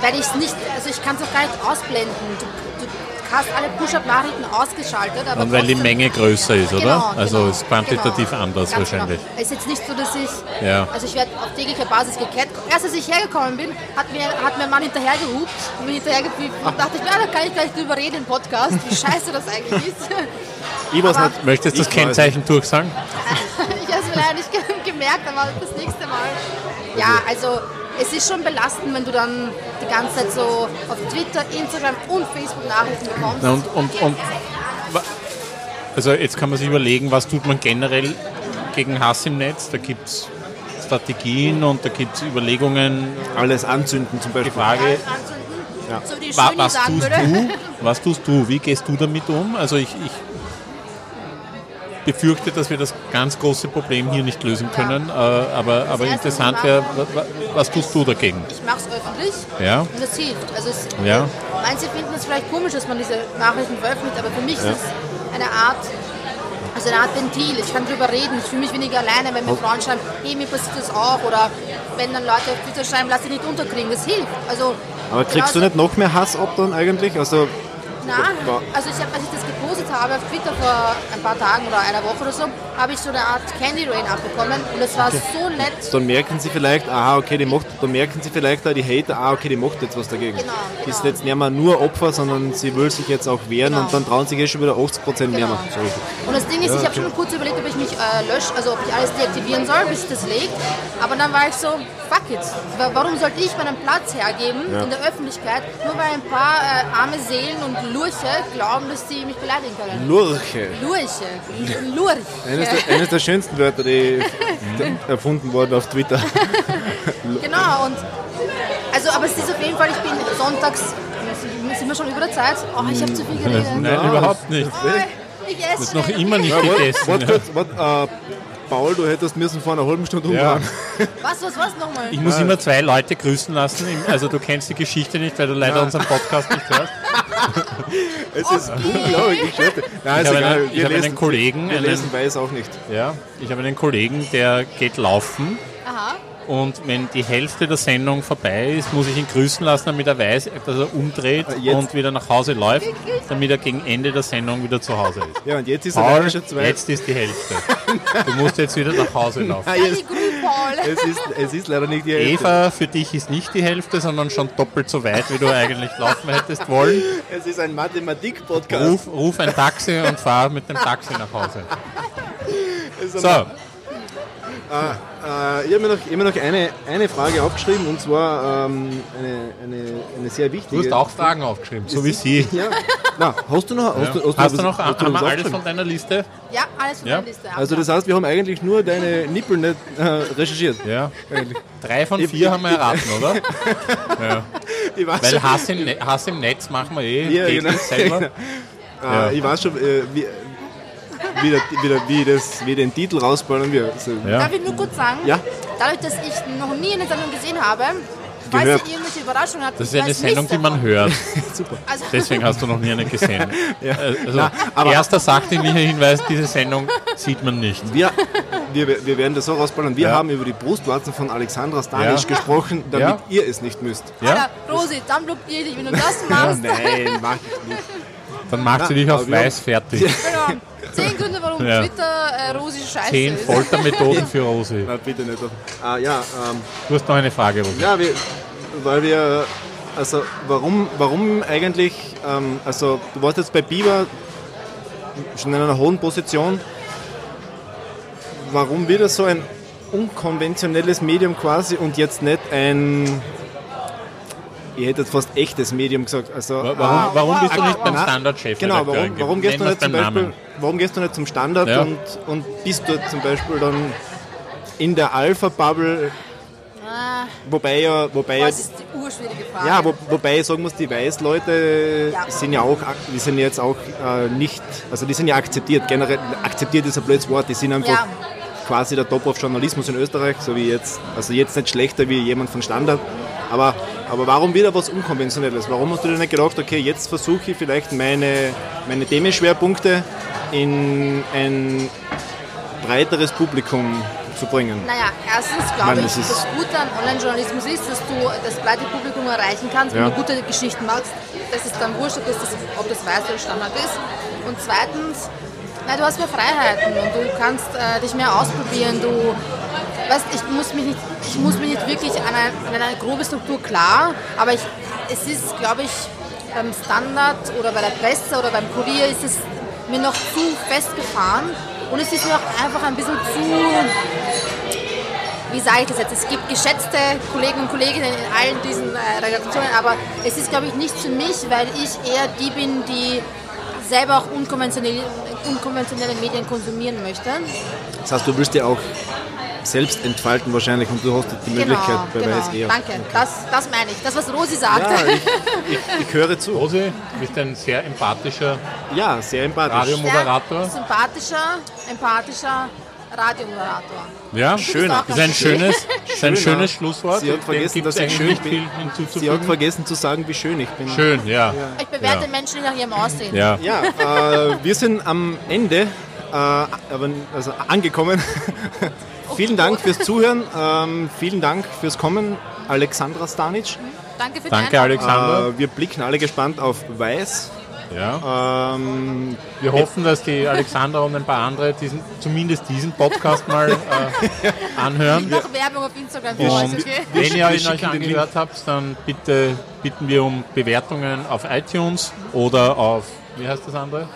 weil ich es nicht, also ich kann es auch gar nicht ausblenden. Du, du hast alle Push-Up-Nachrichten ausgeschaltet, aber Und weil die Menge größer ist, oder? Genau, also genau, ist quantitativ genau. anders Ganz wahrscheinlich. Genau. Es ist jetzt nicht so, dass ich, Ja. also ich werde auf täglicher Basis gekehrt. Erst als ich hergekommen bin, hat mir, hat mir ein Mann hinterhergehupt und mir hinterhergepiept und dachte ich, ja, da kann ich gleich drüber reden im Podcast, wie scheiße das eigentlich ist. Ich weiß Aber- nicht. Möchtest du das Kennzeichen durchsagen? ich habe es mir leider nicht ge- gemerkt, aber das nächste Mal. Ja, also es ist schon belastend, wenn du dann die ganze Zeit so auf Twitter, Instagram und Facebook Nachrichten bekommst. Na, Und, und, und also jetzt kann man sich überlegen, was tut man generell gegen Hass im Netz. Da gibt es Strategien und da gibt es Überlegungen. Alles anzünden zum Die Beispiel. Frage, Ja. So wie die wa, Schöni was tust du? Was tust du? Wie gehst du damit um? Also ich, ich befürchte, dass wir das ganz große Problem hier nicht lösen können. Äh, aber aber erste, interessant was wäre, was tust du dagegen? Ich mache es öffentlich Ja. und es hilft. Also es, Ja. Manche finden es vielleicht komisch, dass man diese Nachrichten veröffentlicht, aber für mich ist es eine Art, also eine Art Ventil. Ich kann drüber reden. Ich fühle mich weniger alleine, wenn mir Frauen schreiben, hey, mir passiert das auch. Oder wenn dann Leute auf Twitter schreiben, lass dich nicht unterkriegen. Das hilft. Also, Aber kriegst du genauso- nicht noch mehr Hass ab dann eigentlich? Also, Nein, Wa- also ich hab, als ich das gepostet habe auf Twitter vor ein paar Tagen oder einer Woche oder so, habe ich so eine Art Candy Rain abbekommen und es war so nett. dann merken sie vielleicht, aha, okay, die macht, dann merken sie vielleicht auch die Hater, ah, okay, die macht jetzt was dagegen. Genau, Die ist genau. jetzt nicht mehr nur Opfer, sondern sie will sich jetzt auch wehren Genau. und dann trauen sich eh schon wieder 80% mehr Genau. machen. Sorry. Und das Ding ist, ich habe schon kurz überlegt, ob ich mich äh, lösche, also ob ich alles deaktivieren soll, bis das legt. Aber dann war ich so, fuck it. Wa- Warum sollte ich meinen Platz hergeben Ja. in der Öffentlichkeit, nur weil ein paar äh, arme Seelen und Lurche glauben, dass sie mich beleidigen können? Lurche. Lurche. Lurche. Eines der, eines der schönsten Wörter, die erfunden wurden auf Twitter. Genau, und also, aber es ist auf jeden Fall, ich bin sonntags, sind wir schon über der Zeit? Oh, ich habe zu viel geredet. Nein, überhaupt nicht. Ich esse Das ist noch immer nicht gegessen. warte kurz, warte, äh, Paul, du hättest müssen vor einer halben Stunde Ja. umfahren. Was, was, was nochmal? Ich muss immer zwei Leute grüßen lassen. Also du kennst die Geschichte nicht, weil du leider unseren Podcast nicht hörst. Es ist unglaublich, ich. Nein, Ich ist habe egal. einen, ich Wir habe einen lesen- Kollegen, Wir einen, lesen weiß auch nicht. ja, ich habe einen Kollegen, der geht laufen Aha. Und wenn die Hälfte der Sendung vorbei ist, muss ich ihn grüßen lassen, damit er weiß, dass er umdreht jetzt- und wieder nach Hause läuft, damit er gegen Ende der Sendung wieder zu Hause ist. Ja, und jetzt ist er Paul, leider schon zwei. jetzt ist die Hälfte. Du musst jetzt wieder nach Hause laufen. Ja, jetzt, es, ist, es ist leider nicht die Hälfte. Eva, für dich ist nicht die Hälfte, sondern schon doppelt so weit, wie du eigentlich laufen hättest wollen. Es ist ein Mathematik-Podcast. Ruf, ruf ein Taxi und fahr mit dem Taxi nach Hause. So, ein- Äh, ich habe mir noch, ich hab mir noch eine, eine Frage aufgeschrieben und zwar ähm, eine, eine, eine sehr wichtige. du hast auch Fragen aufgeschrieben, so wie sie. Ja. Na, hast du noch? Hast, du, hast, Hast du was- noch, hast du alles von deiner Liste? Ja, alles von Ja. der Liste. Also das heißt, wir haben eigentlich nur deine Nippel nicht äh, recherchiert. Ja. Eigentlich. Drei von vier ich- haben wir erraten, oder? Ja. Ich weiß Weil Hass im, Ne- Hass im Netz machen wir eh Ja, genau. selber. äh, ich weiß schon äh, wie, wie, der, wie, der, wie, das, wie den Titel rausballen wir. Also, Ja. Darf ich nur kurz sagen? Ja. Dadurch, dass ich noch nie eine Sendung gesehen habe, falls Gehört. ihr irgendwelche Überraschungen habt, Das ist ich eine Sendung, die man hört. Also, Deswegen hast du noch nie eine gesehen. Ja. Also, Na, aber- erster sachdienlicher Hinweis, diese Sendung sieht man nicht. Wir, wir, wir werden das so rausballen. Wir Ja. haben über die Brustwarzen von Alexandra Stanisch Ja. gesprochen, damit Ja. ihr es nicht müsst. Ja? Alter, Rosi, dann blockiere ich dich, wenn du das machst. Nein, mach ich nicht. Dann macht sie Na, dich auf weiß fertig. Genau. Zehn Gründe, warum Ja. Twitter äh, Rosi scheiße Zehn ist. Foltermethoden für Rosi. Na, bitte nicht. Ah, ja, ähm, Du hast noch eine Frage, Rosi. ja wir, weil wir, also warum, warum eigentlich, ähm, also du warst jetzt bei Biber schon in einer hohen Position. Warum wieder so ein unkonventionelles Medium quasi und jetzt nicht ein, ich hätte jetzt fast echtes Medium gesagt. Also, Wa- Warum, warum bist du nicht beim Standard-Chef? Genau, warum, warum, gehst du nicht zum Beispiel, warum gehst du nicht zum Standard Ja. und, und bist dort zum Beispiel dann in der Alpha-Bubble, Ah, wobei ja, wobei ja, das ist die urschwierige Frage. ja, wo, wobei ich sagen muss, die Weiß-Leute Ja. sind ja auch, die sind jetzt auch äh, nicht, also die sind ja akzeptiert, generell, akzeptiert ist ein blödes Wort, die sind einfach Ja. quasi der Top of Journalismus in Österreich, so wie jetzt, also jetzt nicht schlechter wie jemand von Standard, aber, aber warum wieder was Unkonventionelles? Warum hast du dir nicht gedacht, okay, jetzt versuche ich vielleicht meine, meine Themenschwerpunkte in ein breiteres Publikum zu bringen? Naja, erstens glaube ich, ist- das Gute an Online-Journalismus ist, dass du das breite Publikum erreichen kannst, wenn Ja. du gute Geschichten machst. Das ist dann wurscht, ob das, ob das weiß oder Standard ist. Und zweitens, na, du hast mehr Freiheiten und du kannst äh, dich mehr ausprobieren. Du weißt, ich muss mich nicht, ich muss mich nicht wirklich an eine, an eine grobe Struktur klar, aber ich, es ist, glaube ich, beim Standard oder bei der Presse oder beim Kurier ist es mir noch zu festgefahren und es ist mir auch einfach ein bisschen zu wie sage ich das jetzt? Es gibt geschätzte Kollegen und Kolleginnen in allen diesen äh, Redaktionen, aber es ist, glaube ich, nichts für mich, weil ich eher die bin, die selber auch unkonventionelle, unkonventionelle Medien konsumieren möchte. Das heißt, du willst dir auch selbst entfalten wahrscheinlich und du hast die Möglichkeit bei genau. Weiß eher. Danke, das, das meine ich. Das, was Rosi sagt. Ja, ich, ich, ich höre zu. Rosi, du bist ein sehr empathischer Ja, sehr empathisch. Radiomoderator. Sehr sympathischer, empathischer Radiomoderator. Ja, Schöner. Das ist ein schönes, ist ein Schöner. schönes Schlusswort. Sie hat vergessen, dass ich schön bin. Sie hat vergessen zu sagen, wie schön ich bin. Schön, ja. Ich bewerte Ja. Menschen nach ihrem Aussehen. Ja. Ja, äh, wir sind am Ende äh, aber, also angekommen. vielen Dank fürs Zuhören, ähm, vielen Dank fürs Kommen, Alexandra Stanic. Danke für die Danke, Einladung. Alexander. Äh, wir blicken alle gespannt auf Weiß. Ja. Ähm, Wir hoffen, dass die Alexander und ein paar andere diesen, zumindest diesen Podcast mal äh, anhören. Noch Werbung auf Instagram für euch, okay? wenn ihr ihn euch angehört habt, dann bitte bitten wir um Bewertungen auf iTunes oder auf, wie heißt das andere?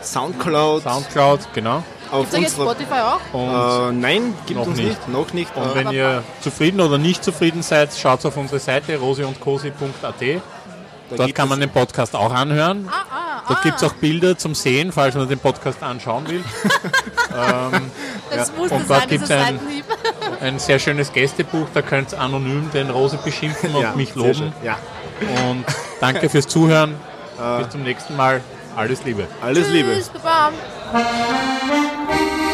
Soundcloud Soundcloud, genau. Auf Gibt's da jetzt unserer. Spotify auch? Und, Äh, nein, gibt Noch uns nicht. nicht. Noch nicht. und äh, wenn ihr zufrieden oder nicht zufrieden seid, schaut auf unsere Seite rosi-und-cosi.at. Dort gibt kann es- man den Podcast auch anhören. Ah, ah, Dort ah. gibt es auch Bilder zum Sehen, falls man den Podcast anschauen will. Das musste Und dort dieser gibt's ein-. Ein sehr schönes Gästebuch, da könnt ihr anonym den Rosi beschimpfen und ja, mich loben. Ja, Und danke fürs Zuhören. Bis zum nächsten Mal. Alles Liebe. alles Liebe. Tschüss, Baba. Thank you.